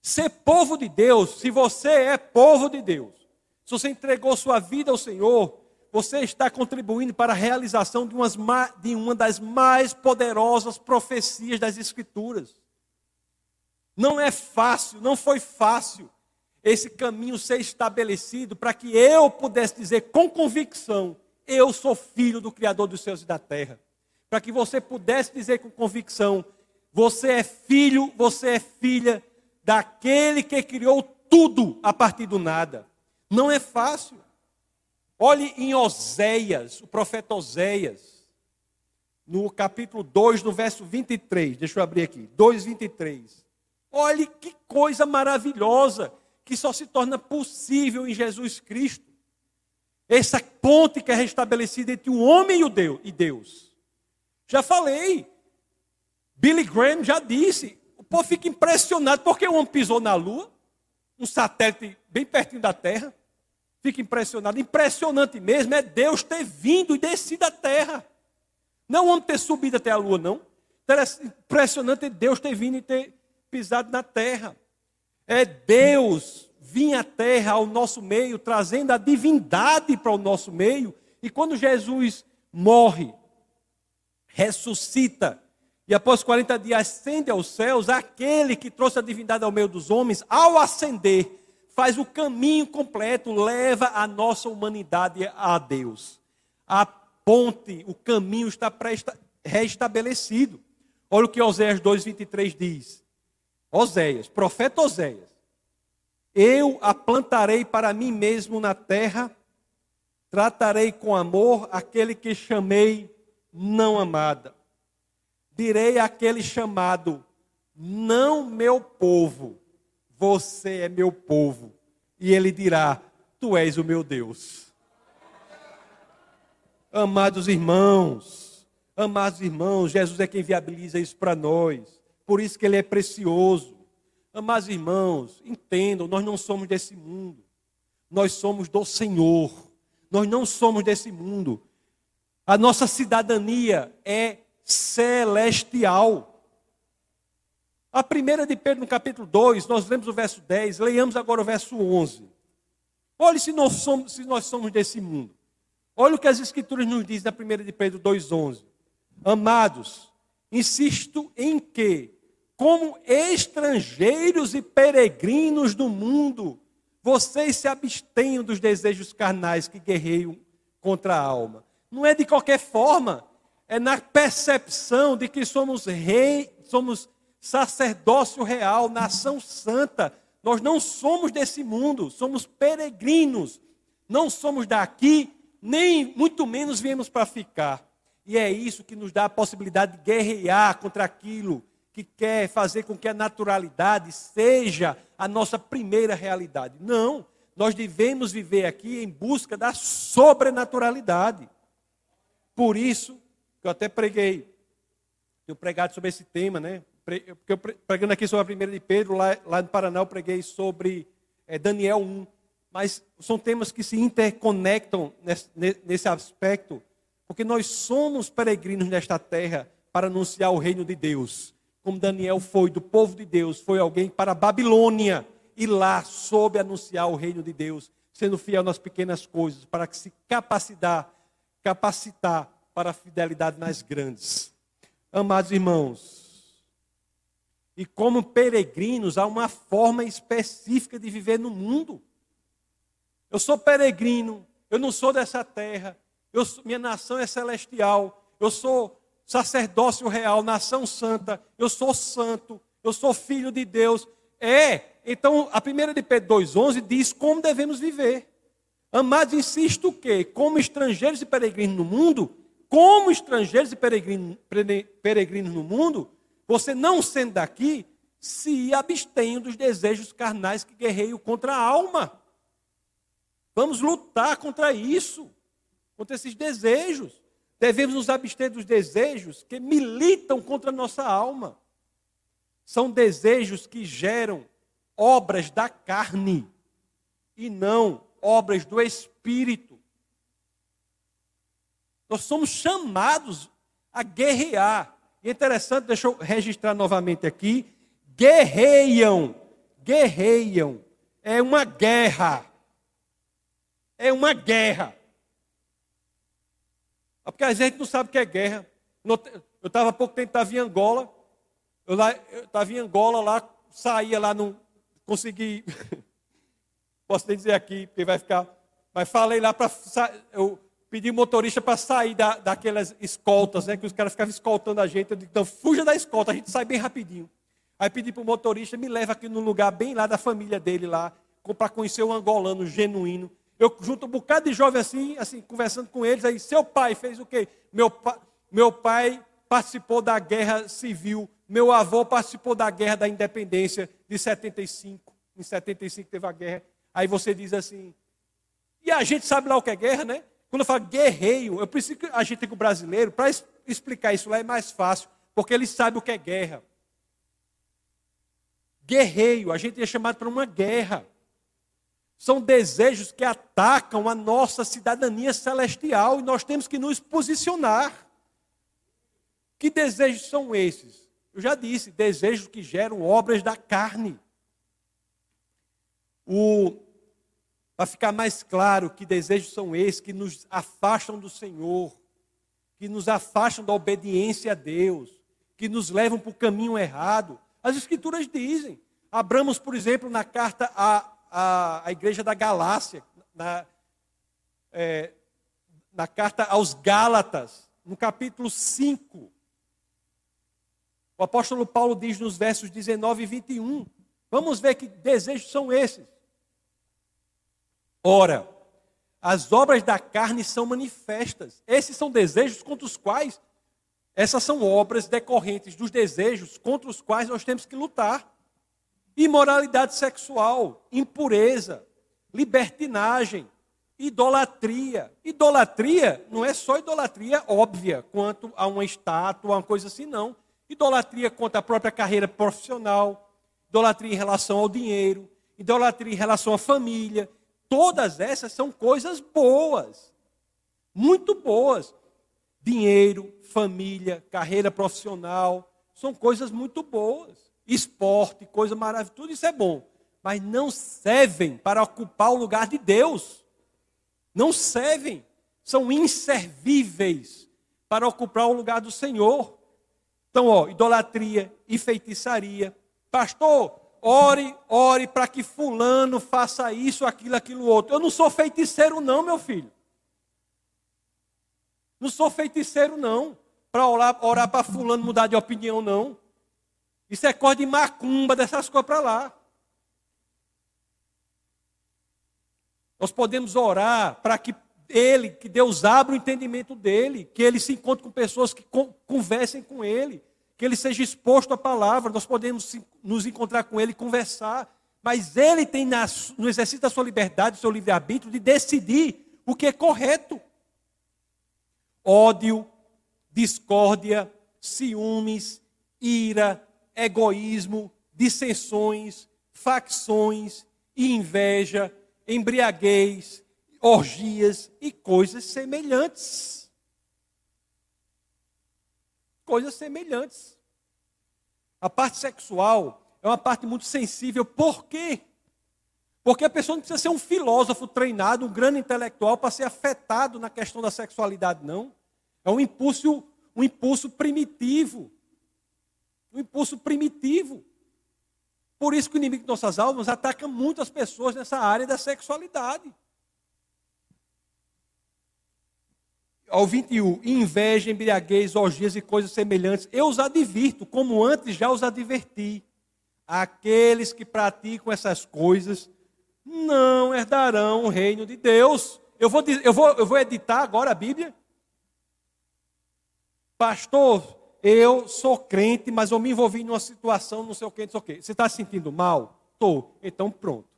Ser povo de Deus, se você é povo de Deus, se você entregou sua vida ao Senhor, você está contribuindo para a realização de, umas, de uma das mais poderosas profecias das Escrituras. Não é fácil, não foi fácil esse caminho ser estabelecido para que eu pudesse dizer com convicção: eu sou filho do Criador dos céus e da terra. Para que você pudesse dizer com convicção: você é filho, você é filha daquele que criou tudo a partir do nada. Não é fácil. Olhe em Oséias, o profeta Oséias, no capítulo 2, no verso 23. Deixa eu abrir aqui. 2, 23. Olhe que coisa maravilhosa que só se torna possível em Jesus Cristo. Essa ponte que é restabelecida entre o homem e Deus. Já falei. Billy Graham já disse. O povo fica impressionado porque o homem pisou na lua, um satélite bem pertinho da Terra fica impressionado. Impressionante mesmo é Deus ter vindo e descido à terra. Não o homem ter subido até a lua, não. Impressionante é Deus ter vindo e ter pisado na terra. É Deus vir à terra ao nosso meio, trazendo a divindade para o nosso meio. E quando Jesus morre, ressuscita, e após 40 dias ascende aos céus, aquele que trouxe a divindade ao meio dos homens, ao ascender, faz o caminho completo, leva a nossa humanidade a Deus. A ponte, o caminho está restabelecido. Olha o que Oséias 2,23 diz. Oséias, profeta Oséias. Eu a plantarei para mim mesmo na terra, tratarei com amor aquele que chamei não amada. Direi àquele chamado, não meu povo, você é meu povo. E ele dirá: Tu és o meu Deus. Amados irmãos, amados irmãos, Jesus é quem viabiliza isso para nós. Por isso que ele é precioso. Amados irmãos, entendam, nós não somos desse mundo. Nós somos do Senhor. Nós não somos desse mundo. A nossa cidadania é celestial. A primeira de Pedro, no capítulo 2, nós lemos o verso 10, leiamos agora o verso 11. Olhe se nós somos, se nós somos desse mundo. Olha o que as Escrituras nos dizem na primeira de Pedro 2,11. Amados, insisto em que, como estrangeiros e peregrinos do mundo, vocês se abstenham dos desejos carnais que guerreiam contra a alma. Não é de qualquer forma, é na percepção de que somos rei, somos sacerdócio real, nação santa. Nós não somos desse mundo, somos peregrinos. Não somos daqui, nem muito menos viemos para ficar. E é isso que nos dá a possibilidade de guerrear contra aquilo que quer fazer com que a naturalidade seja a nossa primeira realidade. Não, nós devemos viver aqui em busca da sobrenaturalidade. Por isso, eu até preguei, eu pregado sobre esse tema, né? porque eu pregando aqui sobre a primeira de Pedro, lá, lá no Paraná eu preguei sobre é, Daniel 1. Mas são temas que se interconectam nesse, nesse aspecto, porque nós somos peregrinos nesta terra para anunciar o reino de Deus. Como Daniel foi do povo de Deus, foi alguém para a Babilônia e lá soube anunciar o reino de Deus. sendo fiel nas pequenas coisas, para que se capacitar, capacitar para a fidelidade nas grandes. Amados irmãos, e como peregrinos, há uma forma específica de viver no mundo. Eu sou peregrino, eu não sou dessa terra, eu, minha nação é celestial, eu sou sacerdócio real, nação santa, eu sou santo, eu sou filho de Deus. É, então a primeira de Pedro 2,11 diz como devemos viver. Amados, insisto o quê? Como estrangeiros e peregrinos no mundo, como estrangeiros e peregrinos, peregrinos no mundo, você não sendo daqui, se abstenha dos desejos carnais que guerreiam contra a alma. Vamos lutar contra isso, contra esses desejos. Devemos nos abster dos desejos que militam contra a nossa alma. São desejos que geram obras da carne e não obras do espírito. Nós somos chamados a guerrear. E é interessante, deixa eu registrar novamente aqui: guerreiam, guerreiam. É uma guerra. É uma guerra. É porque a gente não sabe o que é guerra. Eu estava há pouco tempo estava em Angola. Eu estava em Angola lá, saía lá, não consegui. posso nem dizer aqui, porque vai ficar. Mas falei lá para. Eu pedi motorista para sair da, daquelas escoltas, né? Que os caras ficavam escoltando a gente. Eu disse, então fuja da escolta, a gente sai bem rapidinho. Aí pedi para o motorista, me leva aqui num lugar bem lá da família dele lá, para conhecer o angolano genuíno. Eu junto um bocado de jovem assim, assim, conversando com eles, aí, seu pai fez o quê? Meu, pa, meu pai participou da guerra civil, meu avô participou da guerra da independência de 75. Em 75 teve a guerra. Aí você diz assim, e a gente sabe lá o que é guerra, né? Quando eu falo guerreio, eu preciso que a gente tem com o brasileiro, para explicar isso lá é mais fácil, porque ele sabe o que é guerra. Guerreio, a gente é chamado para uma guerra. São desejos que atacam a nossa cidadania celestial e nós temos que nos posicionar. Que desejos são esses? Eu já disse, desejos que geram obras da carne. Para ficar mais claro, que desejos são esses que nos afastam do Senhor, que nos afastam da obediência a Deus, que nos levam para o caminho errado. As Escrituras dizem. Abramos, por exemplo, na carta a a, a igreja da Galácia, na, é, na carta aos Gálatas, no capítulo 5. O apóstolo Paulo diz nos versos 19 e 21. Vamos ver que desejos são esses. Ora, as obras da carne são manifestas. Esses são desejos contra os quais, essas são obras decorrentes dos desejos contra os quais nós temos que lutar imoralidade sexual, impureza, libertinagem, idolatria. Idolatria não é só idolatria óbvia quanto a uma estátua, uma coisa assim, não. Idolatria contra a própria carreira profissional, idolatria em relação ao dinheiro, idolatria em relação à família. Todas essas são coisas boas, muito boas. Dinheiro, família, carreira profissional, são coisas muito boas esporte, coisa maravilhosa, tudo isso é bom. Mas não servem para ocupar o lugar de Deus. Não servem. São inservíveis para ocupar o lugar do Senhor. Então, ó, idolatria e feitiçaria. Pastor, ore, ore para que fulano faça isso, aquilo, aquilo outro. Eu não sou feiticeiro não, meu filho. Não sou feiticeiro não, para orar, orar para fulano mudar de opinião não. Isso é coisa de macumba, dessas coisas para lá. Nós podemos orar para que ele, que Deus abra o entendimento dele, que ele se encontre com pessoas que conversem com ele, que ele seja exposto à palavra. Nós podemos nos encontrar com ele e conversar. Mas ele tem no exercício da sua liberdade, do seu livre-arbítrio, de decidir o que é correto. Ódio, discórdia, ciúmes, ira, egoísmo, dissensões, facções e inveja, embriaguez, orgias e coisas semelhantes. Coisas semelhantes. A parte sexual é uma parte muito sensível. Por quê? Porque a pessoa não precisa ser um filósofo treinado, um grande intelectual para ser afetado na questão da sexualidade, não. É um impulso, um impulso primitivo. Um impulso primitivo. Por isso que o inimigo de nossas almas ataca muitas pessoas nessa área da sexualidade. Ao 21, inveja, embriaguez, orgias e coisas semelhantes, eu os advirto, como antes já os adverti. Aqueles que praticam essas coisas não herdarão o reino de Deus. Eu vou, eu vou, eu vou editar agora a Bíblia. Pastor, eu sou crente, mas eu me envolvi numa situação, não sei o que, não sei o que. Você está se sentindo mal? Estou. Então pronto.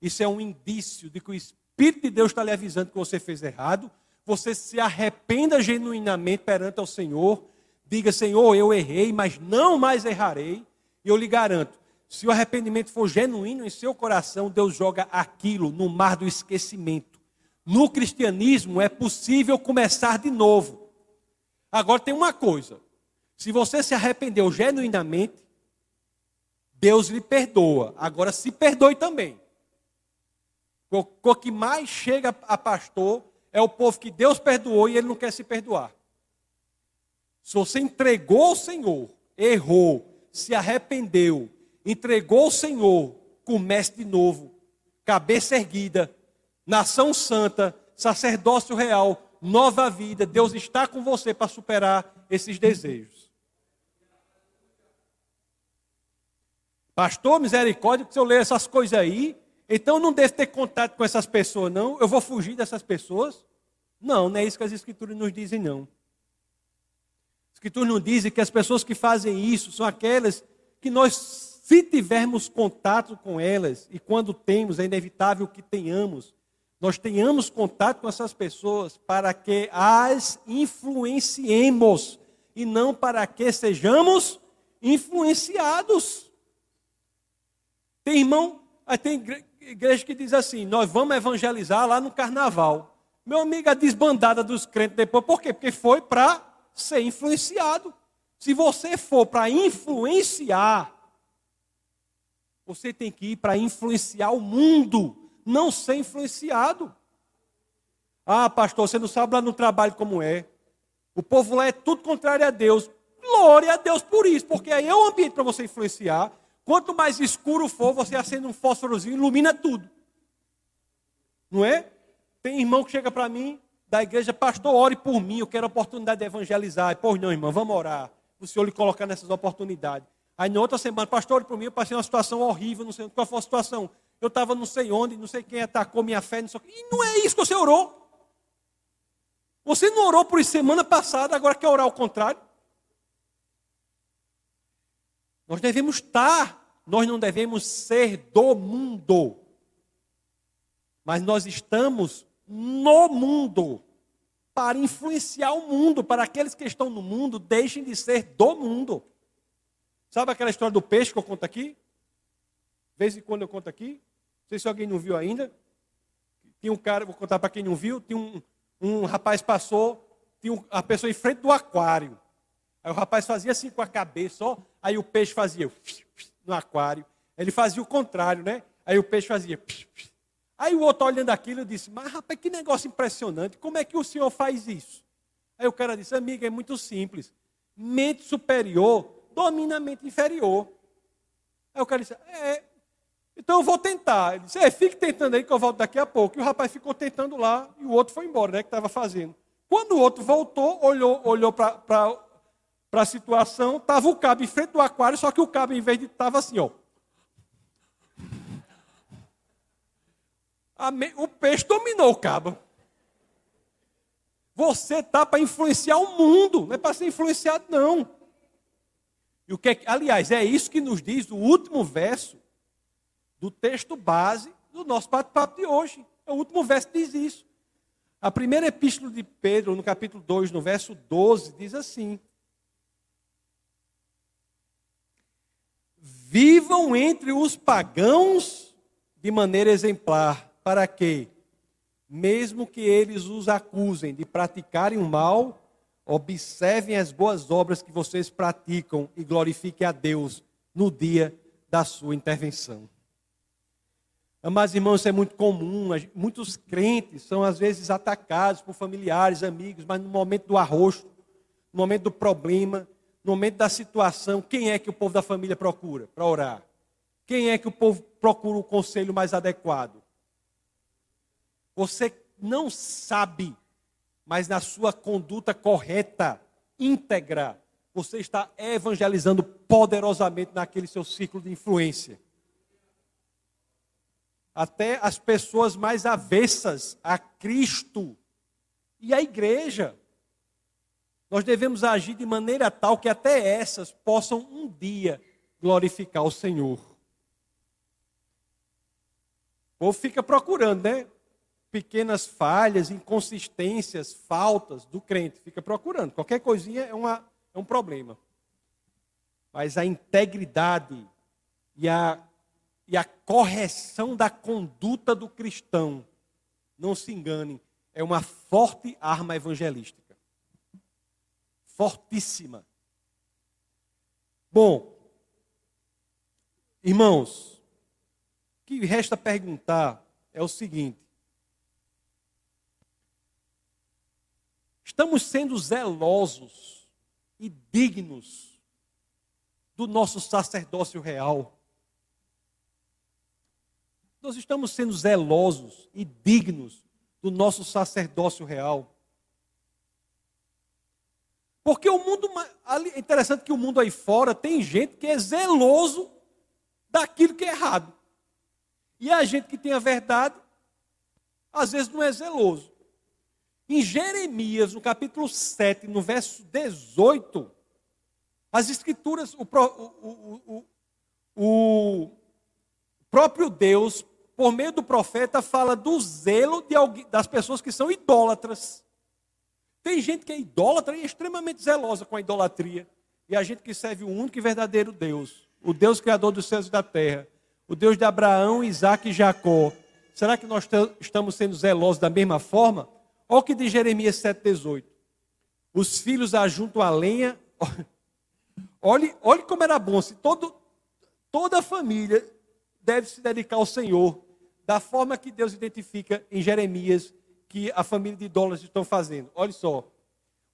Isso é um indício de que o Espírito de Deus está lhe avisando que você fez errado. Você se arrependa genuinamente perante ao Senhor. Diga, Senhor, eu errei, mas não mais errarei. E eu lhe garanto, se o arrependimento for genuíno em seu coração, Deus joga aquilo no mar do esquecimento. No cristianismo é possível começar de novo. Agora tem uma coisa: se você se arrependeu genuinamente, Deus lhe perdoa. Agora se perdoe também. O que mais chega a pastor é o povo que Deus perdoou e ele não quer se perdoar. Se você entregou ao Senhor, errou, se arrependeu, entregou ao Senhor, comece de novo. Cabeça erguida, nação santa, sacerdócio real, nova vida. Deus está com você para superar esses desejos. Pastor, misericórdia, que se eu ler essas coisas aí, então não devo ter contato com essas pessoas, não? Eu vou fugir dessas pessoas? Não, não é isso que as Escrituras nos dizem, não. As Escrituras nos dizem que as pessoas que fazem isso são aquelas que nós, se tivermos contato com elas, e quando temos, é inevitável que tenhamos, nós tenhamos contato com essas pessoas para que as influenciemos e não para que sejamos influenciados. Tem irmão, tem igreja que diz assim: nós vamos evangelizar lá no carnaval. Meu amigo, a desbandada dos crentes depois, por quê? Porque foi para ser influenciado. Se você for para influenciar, você tem que ir para influenciar o mundo, não ser influenciado. Ah, pastor, você não sabe lá no trabalho como é. O povo lá é tudo contrário a Deus. Glória a Deus por isso, porque aí é o ambiente para você influenciar. Quanto mais escuro for, você acende um fósforozinho, ilumina tudo. Não é? Tem irmão que chega para mim da igreja, pastor, ore por mim, eu quero a oportunidade de evangelizar. Pois não, irmão, vamos orar. O Senhor lhe colocar nessas oportunidades. Aí na outra semana, pastor, ore por mim, eu passei uma situação horrível, não sei qual foi a situação. Eu estava não sei onde, não sei quem atacou minha fé, não sei E não é isso que você orou. Você não orou por semana passada, agora quer orar ao contrário. Nós devemos estar, nós não devemos ser do mundo. Mas nós estamos no mundo para influenciar o mundo, para aqueles que estão no mundo, deixem de ser do mundo. Sabe aquela história do peixe que eu conto aqui? De vez em quando eu conto aqui. Não sei se alguém não viu ainda. Tinha um cara, vou contar para quem não viu, tinha um, um rapaz passou, tinha um, a pessoa em frente do aquário. Aí o rapaz fazia assim com a cabeça, ó, aí o peixe fazia no aquário. Ele fazia o contrário, né? Aí o peixe fazia. Aí o outro olhando aquilo disse: Mas rapaz, que negócio impressionante, como é que o senhor faz isso? Aí o cara disse: Amiga, é muito simples. Mente superior domina a mente inferior. Aí o cara disse: É, então eu vou tentar. Ele disse: É, fique tentando aí que eu volto daqui a pouco. E o rapaz ficou tentando lá e o outro foi embora, né? Que estava fazendo. Quando o outro voltou, olhou, olhou para para a situação, estava o cabo em frente do aquário, só que o cabo, em vez de estava assim, ó. O peixe dominou o cabo. Você está para influenciar o mundo, não é para ser influenciado, não. E o que é, aliás, é isso que nos diz o último verso do texto base do nosso bate-papo de hoje. É o último verso diz isso. A primeira epístola de Pedro, no capítulo 2, no verso 12, diz assim: Vivam entre os pagãos de maneira exemplar, para que, mesmo que eles os acusem de praticarem o mal, observem as boas obras que vocês praticam e glorifiquem a Deus no dia da sua intervenção. Mas, irmãos, isso é muito comum. Muitos crentes são, às vezes, atacados por familiares, amigos, mas no momento do arroz, no momento do problema, no momento da situação, quem é que o povo da família procura para orar? Quem é que o povo procura o conselho mais adequado? Você não sabe, mas na sua conduta correta, íntegra, você está evangelizando poderosamente naquele seu ciclo de influência. Até as pessoas mais avessas a Cristo e a igreja. Nós devemos agir de maneira tal que até essas possam um dia glorificar o Senhor. O povo fica procurando, né? Pequenas falhas, inconsistências, faltas do crente. Fica procurando. Qualquer coisinha é, uma, é um problema. Mas a integridade e a, e a correção da conduta do cristão, não se enganem, é uma forte arma evangelística. Fortíssima. Bom, irmãos, que resta perguntar é o seguinte: estamos sendo zelosos e dignos do nosso sacerdócio real? Nós estamos sendo zelosos e dignos do nosso sacerdócio real? Porque o mundo, é interessante que o mundo aí fora tem gente que é zeloso daquilo que é errado. E a gente que tem a verdade, às vezes não é zeloso. Em Jeremias, no capítulo 7, no verso 18, as escrituras, o, o, o, o próprio Deus, por meio do profeta, fala do zelo de alguém, das pessoas que são idólatras. Tem gente que é idólatra e é extremamente zelosa com a idolatria. E a gente que serve o único e verdadeiro Deus, o Deus criador dos céus e da terra, o Deus de Abraão, Isaac e Jacó. Será que nós estamos sendo zelosos da mesma forma? Olha o que diz Jeremias 7,18. Os filhos ajuntam a lenha. Olhe, olhe como era bom se todo, toda a família deve se dedicar ao Senhor, da forma que Deus identifica em Jeremias que a família de idólatras estão fazendo. Olha só.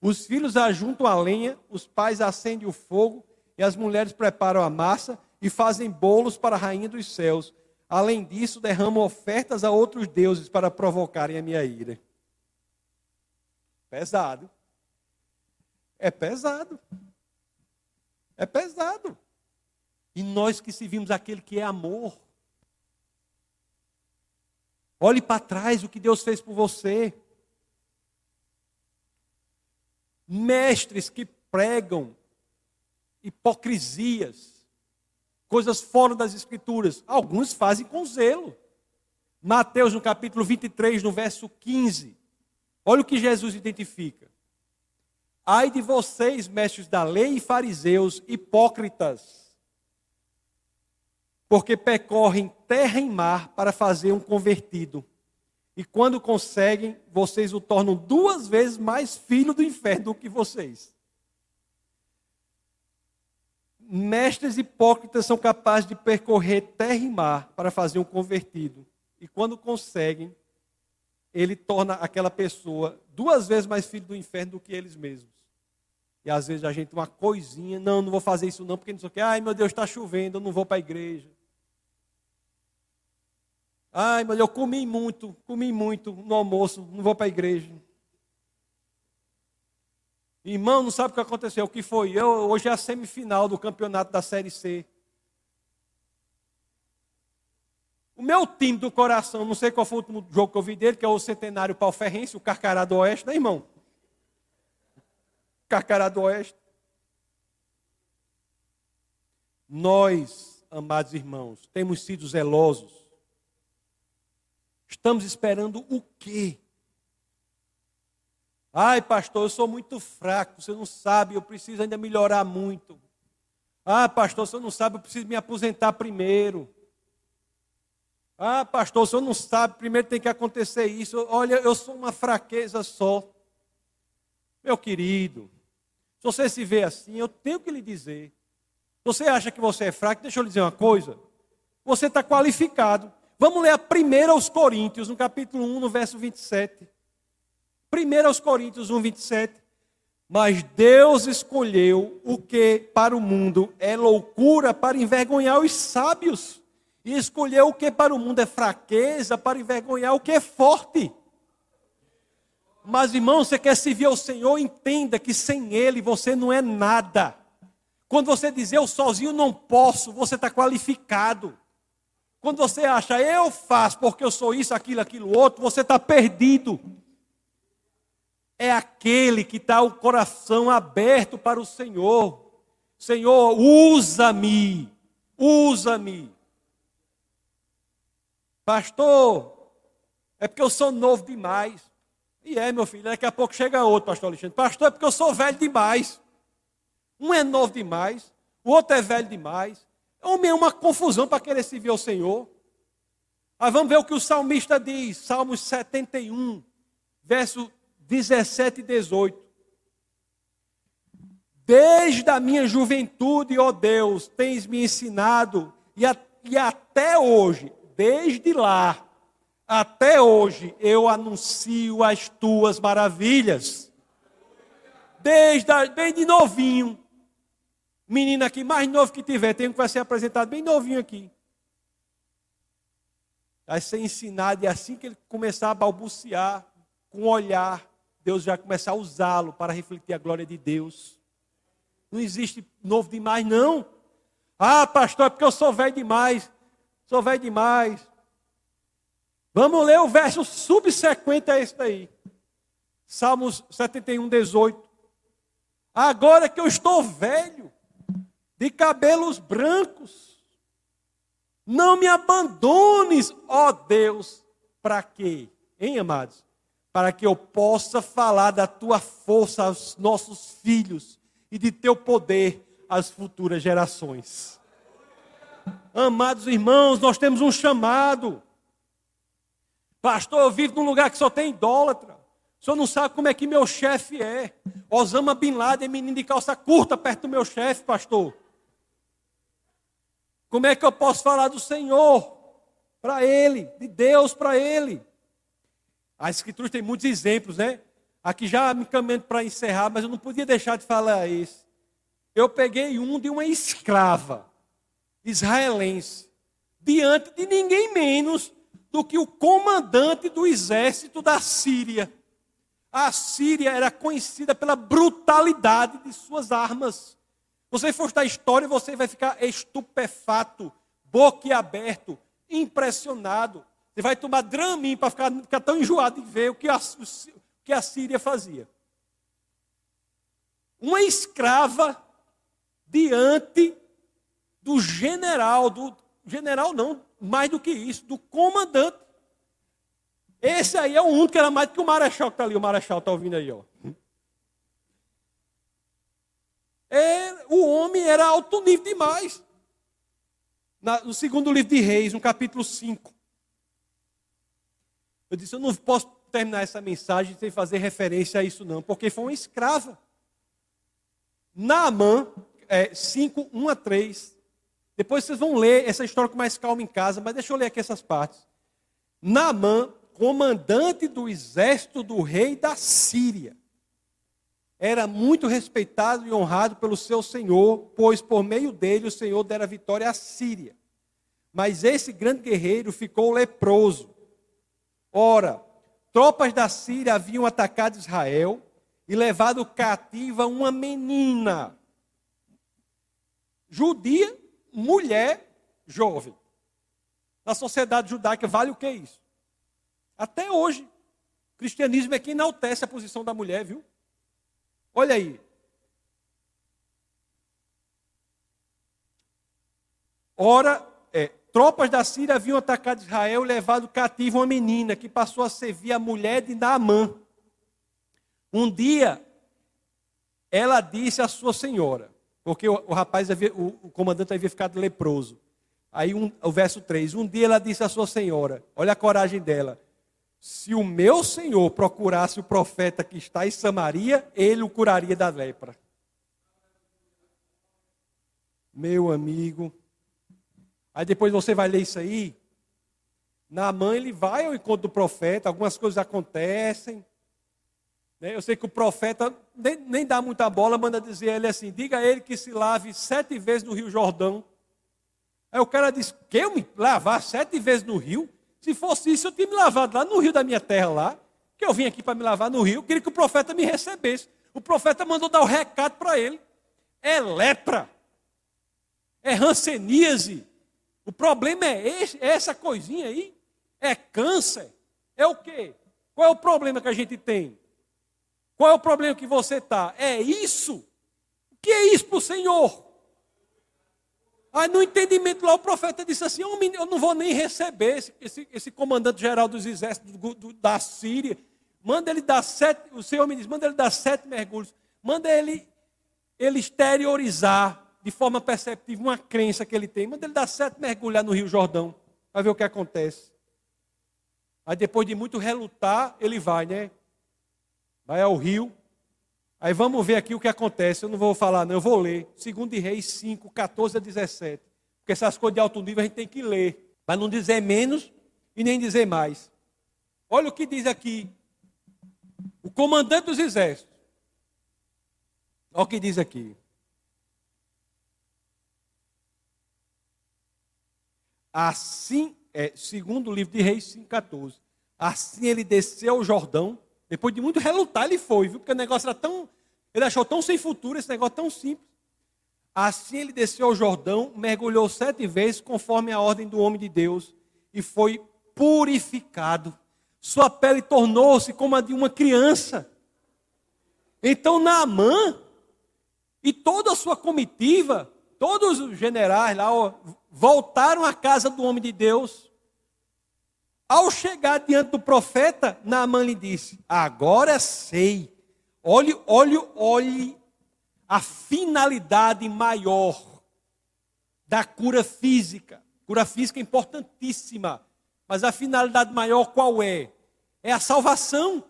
Os filhos ajuntam a lenha, os pais acendem o fogo e as mulheres preparam a massa e fazem bolos para a rainha dos céus. Além disso, derramam ofertas a outros deuses para provocarem a minha ira. Pesado. É pesado. É pesado. E nós que servimos aquele que é amor. Olhe para trás o que Deus fez por você. Mestres que pregam hipocrisias, coisas fora das Escrituras. Alguns fazem com zelo. Mateus, no capítulo 23, no verso 15. Olha o que Jesus identifica. Ai de vocês, mestres da lei e fariseus, hipócritas, porque percorrem terra e mar para fazer um convertido. E quando conseguem, vocês o tornam duas vezes mais filho do inferno do que vocês mestres hipócritas são capazes de percorrer terra e mar para fazer um convertido. E quando conseguem, ele torna aquela pessoa duas vezes mais filho do inferno do que eles mesmos. E às vezes a gente, uma coisinha, não, não vou fazer isso não, porque não sei o que, ai meu Deus, está chovendo, eu não vou para a igreja. Ai, mas eu comi muito, comi muito no almoço, não vou para a igreja. Irmão, não sabe o que aconteceu. O que foi? Eu, hoje é a semifinal do campeonato da Série C. O meu time do coração, não sei qual foi o último jogo que eu vi dele, que é o Centenário Palferrense, o Carcará do Oeste, né, irmão? Carcará do Oeste. Nós, amados irmãos, temos sido zelosos. Estamos esperando o quê? Ai, pastor, eu sou muito fraco, você não sabe, eu preciso ainda melhorar muito. Ah, pastor, você não sabe, eu preciso me aposentar primeiro. Ah, pastor, senhor não sabe, primeiro tem que acontecer isso. Olha, eu sou uma fraqueza só. Meu querido, se você se vê assim, eu tenho que lhe dizer. Você acha que você é fraco? Deixa eu lhe dizer uma coisa. Você está qualificado. Vamos ler a primeira aos Coríntios, no capítulo 1, no verso 27. Primeira aos Coríntios 1, 27. Mas Deus escolheu o que para o mundo é loucura para envergonhar os sábios. E escolheu o que para o mundo é fraqueza para envergonhar o que é forte. Mas, irmão, você quer servir ao Senhor, entenda que sem Ele você não é nada. Quando você diz eu sozinho não posso, você está qualificado. Quando você acha eu faço porque eu sou isso, aquilo, aquilo outro, você está perdido. É aquele que está o coração aberto para o Senhor. Senhor, usa-me, usa-me. Pastor, é porque eu sou novo demais. E é, meu filho, daqui a pouco chega outro, pastor Alexandre. Pastor, é porque eu sou velho demais. Um é novo demais, o outro é velho demais. Homem é uma confusão para querer servir ao Senhor. Mas vamos ver o que o salmista diz, Salmos 71, verso 17 e 18. Desde a minha juventude, ó Deus, tens me ensinado, e, a, e até hoje, desde lá, até hoje eu anuncio as tuas maravilhas. Desde, desde novinho. Menino aqui, mais novo que tiver, tem que vai ser apresentado bem novinho aqui. Vai ser ensinado e assim que ele começar a balbuciar, com o olhar, Deus já começar a usá-lo para refletir a glória de Deus. Não existe novo demais, não. Ah, pastor, é porque eu sou velho demais. Sou velho demais. Vamos ler o verso subsequente a esse daí. Salmos 71, 18. Agora que eu estou velho, de cabelos brancos, não me abandones, ó Deus, para quê? Hein, amados? Para que eu possa falar da tua força aos nossos filhos e de teu poder às futuras gerações. Amados irmãos, nós temos um chamado. Pastor, eu vivo num lugar que só tem idólatra. O senhor não sabe como é que meu chefe é. Osama Bin Laden é menino de calça curta perto do meu chefe, pastor. Como é que eu posso falar do Senhor para ele, de Deus para ele? As escrituras têm muitos exemplos, né? Aqui já me caminhando para encerrar, mas eu não podia deixar de falar isso. Eu peguei um de uma escrava israelense, diante de ninguém menos do que o comandante do exército da Síria. A Síria era conhecida pela brutalidade de suas armas. Você for estudar história, você vai ficar estupefato, boquiaberto, impressionado. Você vai tomar Dramin para ficar, ficar, tão enjoado de ver o que, a, o que a Síria fazia. Uma escrava diante do general, do general não, mais do que isso, do comandante. Esse aí é o único que era mais do que o Marechal que está ali. O Marechal está ouvindo aí, ó. É, o homem era alto nível demais. Na, no segundo livro de Reis, no capítulo 5. Eu disse, eu não posso terminar essa mensagem sem fazer referência a isso não, porque foi uma escrava. Naamã, é, 5, 1 a 3, depois vocês vão ler essa história com mais calma em casa, mas deixa eu ler aqui essas partes. Naamã, comandante do exército do rei da Síria, era muito respeitado e honrado pelo seu senhor, pois por meio dele o senhor dera vitória à Síria. Mas esse grande guerreiro ficou leproso. Ora, tropas da Síria haviam atacado Israel e levado cativa uma menina judia mulher jovem. Na sociedade judaica vale o que é isso? Até hoje, o cristianismo é que enaltece a posição da mulher, viu? Olha aí. Ora, é, tropas da Síria haviam atacado Israel e levado cativo uma menina que passou a servir a mulher de Naamã. Um dia, ela disse à sua senhora: porque o, o rapaz, havia, o, o, comandante havia ficado leproso. Aí um, o verso 3: Um dia ela disse à sua senhora: Olha a coragem dela. Se o meu senhor procurasse o profeta que está em Samaria, ele o curaria da lepra. Meu amigo. Aí depois você vai ler isso aí. Naamã ele vai ao encontro do profeta, algumas coisas acontecem. Né? Eu sei que o profeta nem, nem dá muita bola, manda dizer a ele assim: diga a ele que se lave sete vezes no Rio Jordão. Aí o cara diz: que eu me lavar sete vezes no rio? Se fosse isso, eu tinha me lavado lá no rio da minha terra lá, que eu vim aqui para me lavar no rio, queria que o profeta me recebesse. O profeta mandou dar o recado para ele. É lepra. É ranceníase. O problema é, esse, é essa coisinha aí. É câncer? É o quê? Qual é o problema que a gente tem? Qual é o problema que você está? É isso? O que é isso para o Senhor? Aí no entendimento lá o profeta disse assim: eu não vou nem receber esse, esse, esse comandante geral dos exércitos do, do, da Síria. Manda ele dar sete, o Senhor me diz, manda ele dar sete mergulhos. Manda ele, ele exteriorizar de forma perceptível uma crença que ele tem. Manda ele dar sete mergulhos no Rio Jordão. Vai ver o que acontece. Aí depois de muito relutar, ele vai, né? Vai ao rio. Aí vamos ver aqui o que acontece. Eu não vou falar, não, eu vou ler. 2 de Reis 5, 14 a 17. Porque essas coisas de alto nível a gente tem que ler. Para não dizer menos e nem dizer mais. Olha o que diz aqui. O comandante dos exércitos. Olha o que diz aqui. Assim, é, segundo o livro de Reis 5,14. Assim ele desceu o Jordão, depois de muito relutar, ele foi, viu? Porque o negócio era tão. Ele achou tão sem futuro, esse negócio tão simples. Assim ele desceu ao Jordão, mergulhou sete vezes, conforme a ordem do homem de Deus, e foi purificado. Sua pele tornou-se como a de uma criança. Então Naamã e toda a sua comitiva, todos os generais lá, voltaram à casa do homem de Deus. Ao chegar diante do profeta, Naamã lhe disse: Agora sei. Olhe, olhe, olhe a finalidade maior da cura física. Cura física é importantíssima. Mas a finalidade maior qual é? É a salvação.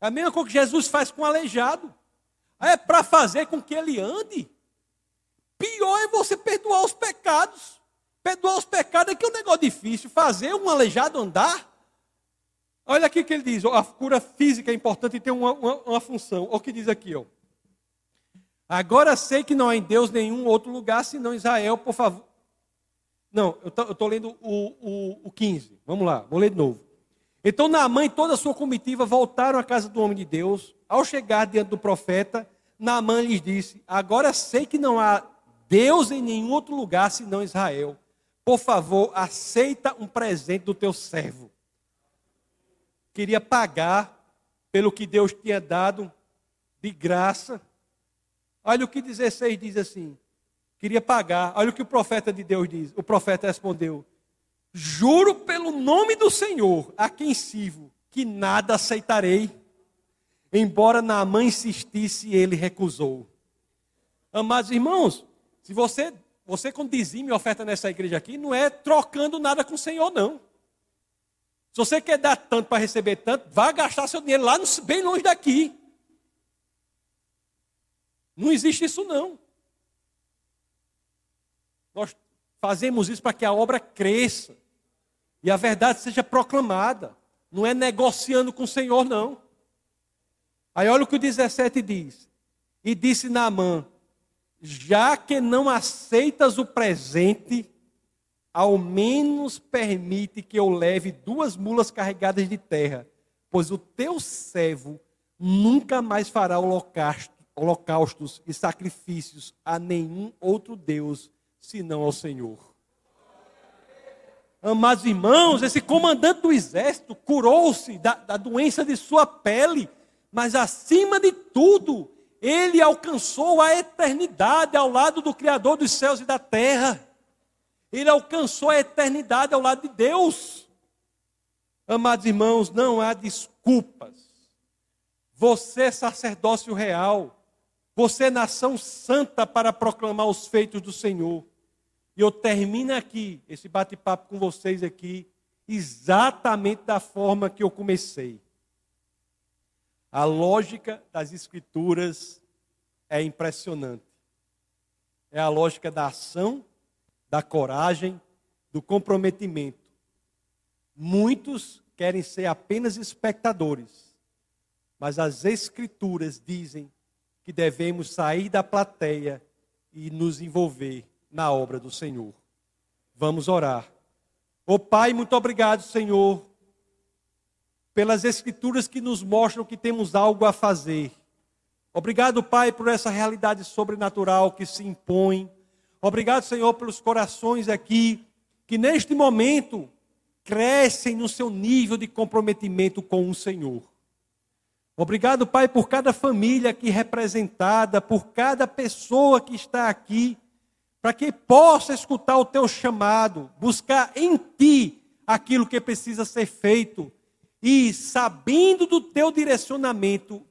É a mesma coisa que Jesus faz com o aleijado. É para fazer com que ele ande. Pior é você perdoar os pecados. Perdoar os pecados é que é um negócio difícil. Fazer um aleijado andar. Olha aqui o que ele diz. A cura física é importante e tem uma, uma, uma função. Olha o que diz aqui. Ó. Agora sei que não há em Deus nenhum outro lugar senão Israel, por favor. Não, eu estou lendo o, o, o 15. Vamos lá, vou ler de novo. Então Naamã e toda a sua comitiva voltaram à casa do homem de Deus. Ao chegar diante do profeta, Naamã lhes disse: Agora sei que não há Deus em nenhum outro lugar senão Israel. Por favor, aceita um presente do teu servo. Queria pagar pelo que Deus tinha dado de graça. Olha o que 16 diz assim. Queria pagar. Olha o que o profeta de Deus diz. O profeta respondeu: Juro pelo nome do Senhor, a quem sirvo, que nada aceitarei. Embora Naamã insistisse, ele recusou. Amados irmãos, se você, você quando dizime oferta nessa igreja aqui, não é trocando nada com o Senhor, não. Se você quer dar tanto para receber tanto, vá gastar seu dinheiro lá no, bem longe daqui. Não existe isso não. Nós fazemos isso para que a obra cresça e a verdade seja proclamada. Não é negociando com o Senhor, não. Aí olha o que o 17 diz. E disse Naamã: já que não aceitas o presente, ao menos permite que eu leve duas mulas carregadas de terra, pois o teu servo nunca mais fará holocaustos e sacrifícios a nenhum outro Deus, senão ao Senhor. Amados irmãos, esse comandante do exército curou-se da, da doença de sua pele, mas acima de tudo, ele alcançou a eternidade ao lado do Criador dos céus e da terra. Ele alcançou a eternidade ao lado de Deus. Amados irmãos, não há desculpas. Você é sacerdócio real. Você é nação santa para proclamar os feitos do Senhor. E eu termino aqui esse bate-papo com vocês aqui exatamente da forma que eu comecei. A lógica das Escrituras é impressionante. É a lógica da ação, da coragem, do comprometimento. Muitos querem ser apenas espectadores, mas as Escrituras dizem que devemos sair da plateia e nos envolver na obra do Senhor. Vamos orar. Ô oh, Pai, muito obrigado, Senhor, pelas Escrituras que nos mostram que temos algo a fazer. Obrigado, Pai, por essa realidade sobrenatural que se impõe. Obrigado, Senhor, pelos corações aqui que neste momento crescem no seu nível de comprometimento com o Senhor. Obrigado, Pai, por cada família aqui representada, por cada pessoa que está aqui, para que possa escutar o teu chamado, buscar em ti aquilo que precisa ser feito e, sabendo do teu direcionamento,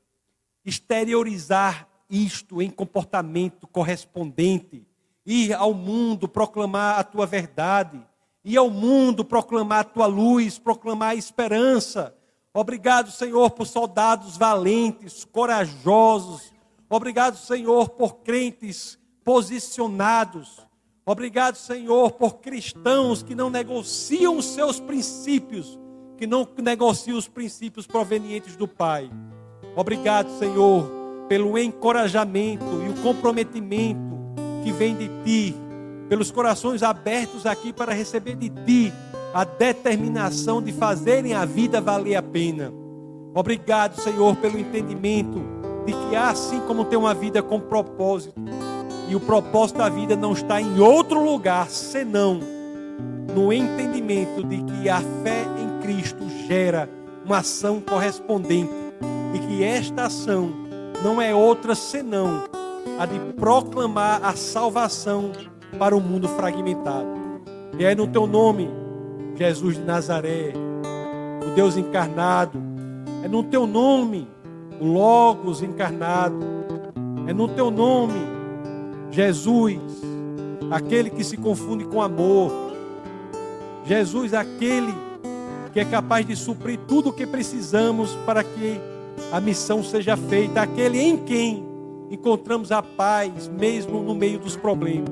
exteriorizar isto em comportamento correspondente, ir ao mundo proclamar a tua verdade, ir ao mundo proclamar a tua luz, proclamar a esperança. Obrigado, Senhor, por soldados valentes, corajosos. Obrigado, Senhor, por crentes posicionados. Obrigado, Senhor, por cristãos que não negociam os seus princípios, que não negociam os princípios provenientes do Pai. Obrigado, Senhor, pelo encorajamento e o comprometimento que vem de Ti, pelos corações abertos aqui para receber de Ti a determinação de fazerem a vida valer a pena. Obrigado, Senhor, pelo entendimento de que assim como tem uma vida com propósito, e o propósito da vida não está em outro lugar senão no entendimento de que a fé em Cristo gera uma ação correspondente e que esta ação não é outra senão a de proclamar a salvação para o mundo fragmentado. E é no teu nome, Jesus de Nazaré, o Deus encarnado, é no teu nome, o Logos encarnado, é no teu nome, Jesus, aquele que se confunde com amor, Jesus, aquele que é capaz de suprir tudo o que precisamos para que a missão seja feita, aquele em quem encontramos a paz, mesmo no meio dos problemas.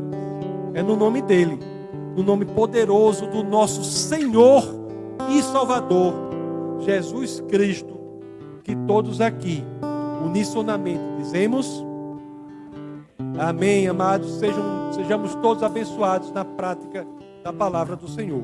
É no nome dele, no nome poderoso do nosso Senhor e Salvador, Jesus Cristo, que todos aqui, unissonamente, dizemos: Amém, amados. Sejam, sejamos todos abençoados na prática da palavra do Senhor.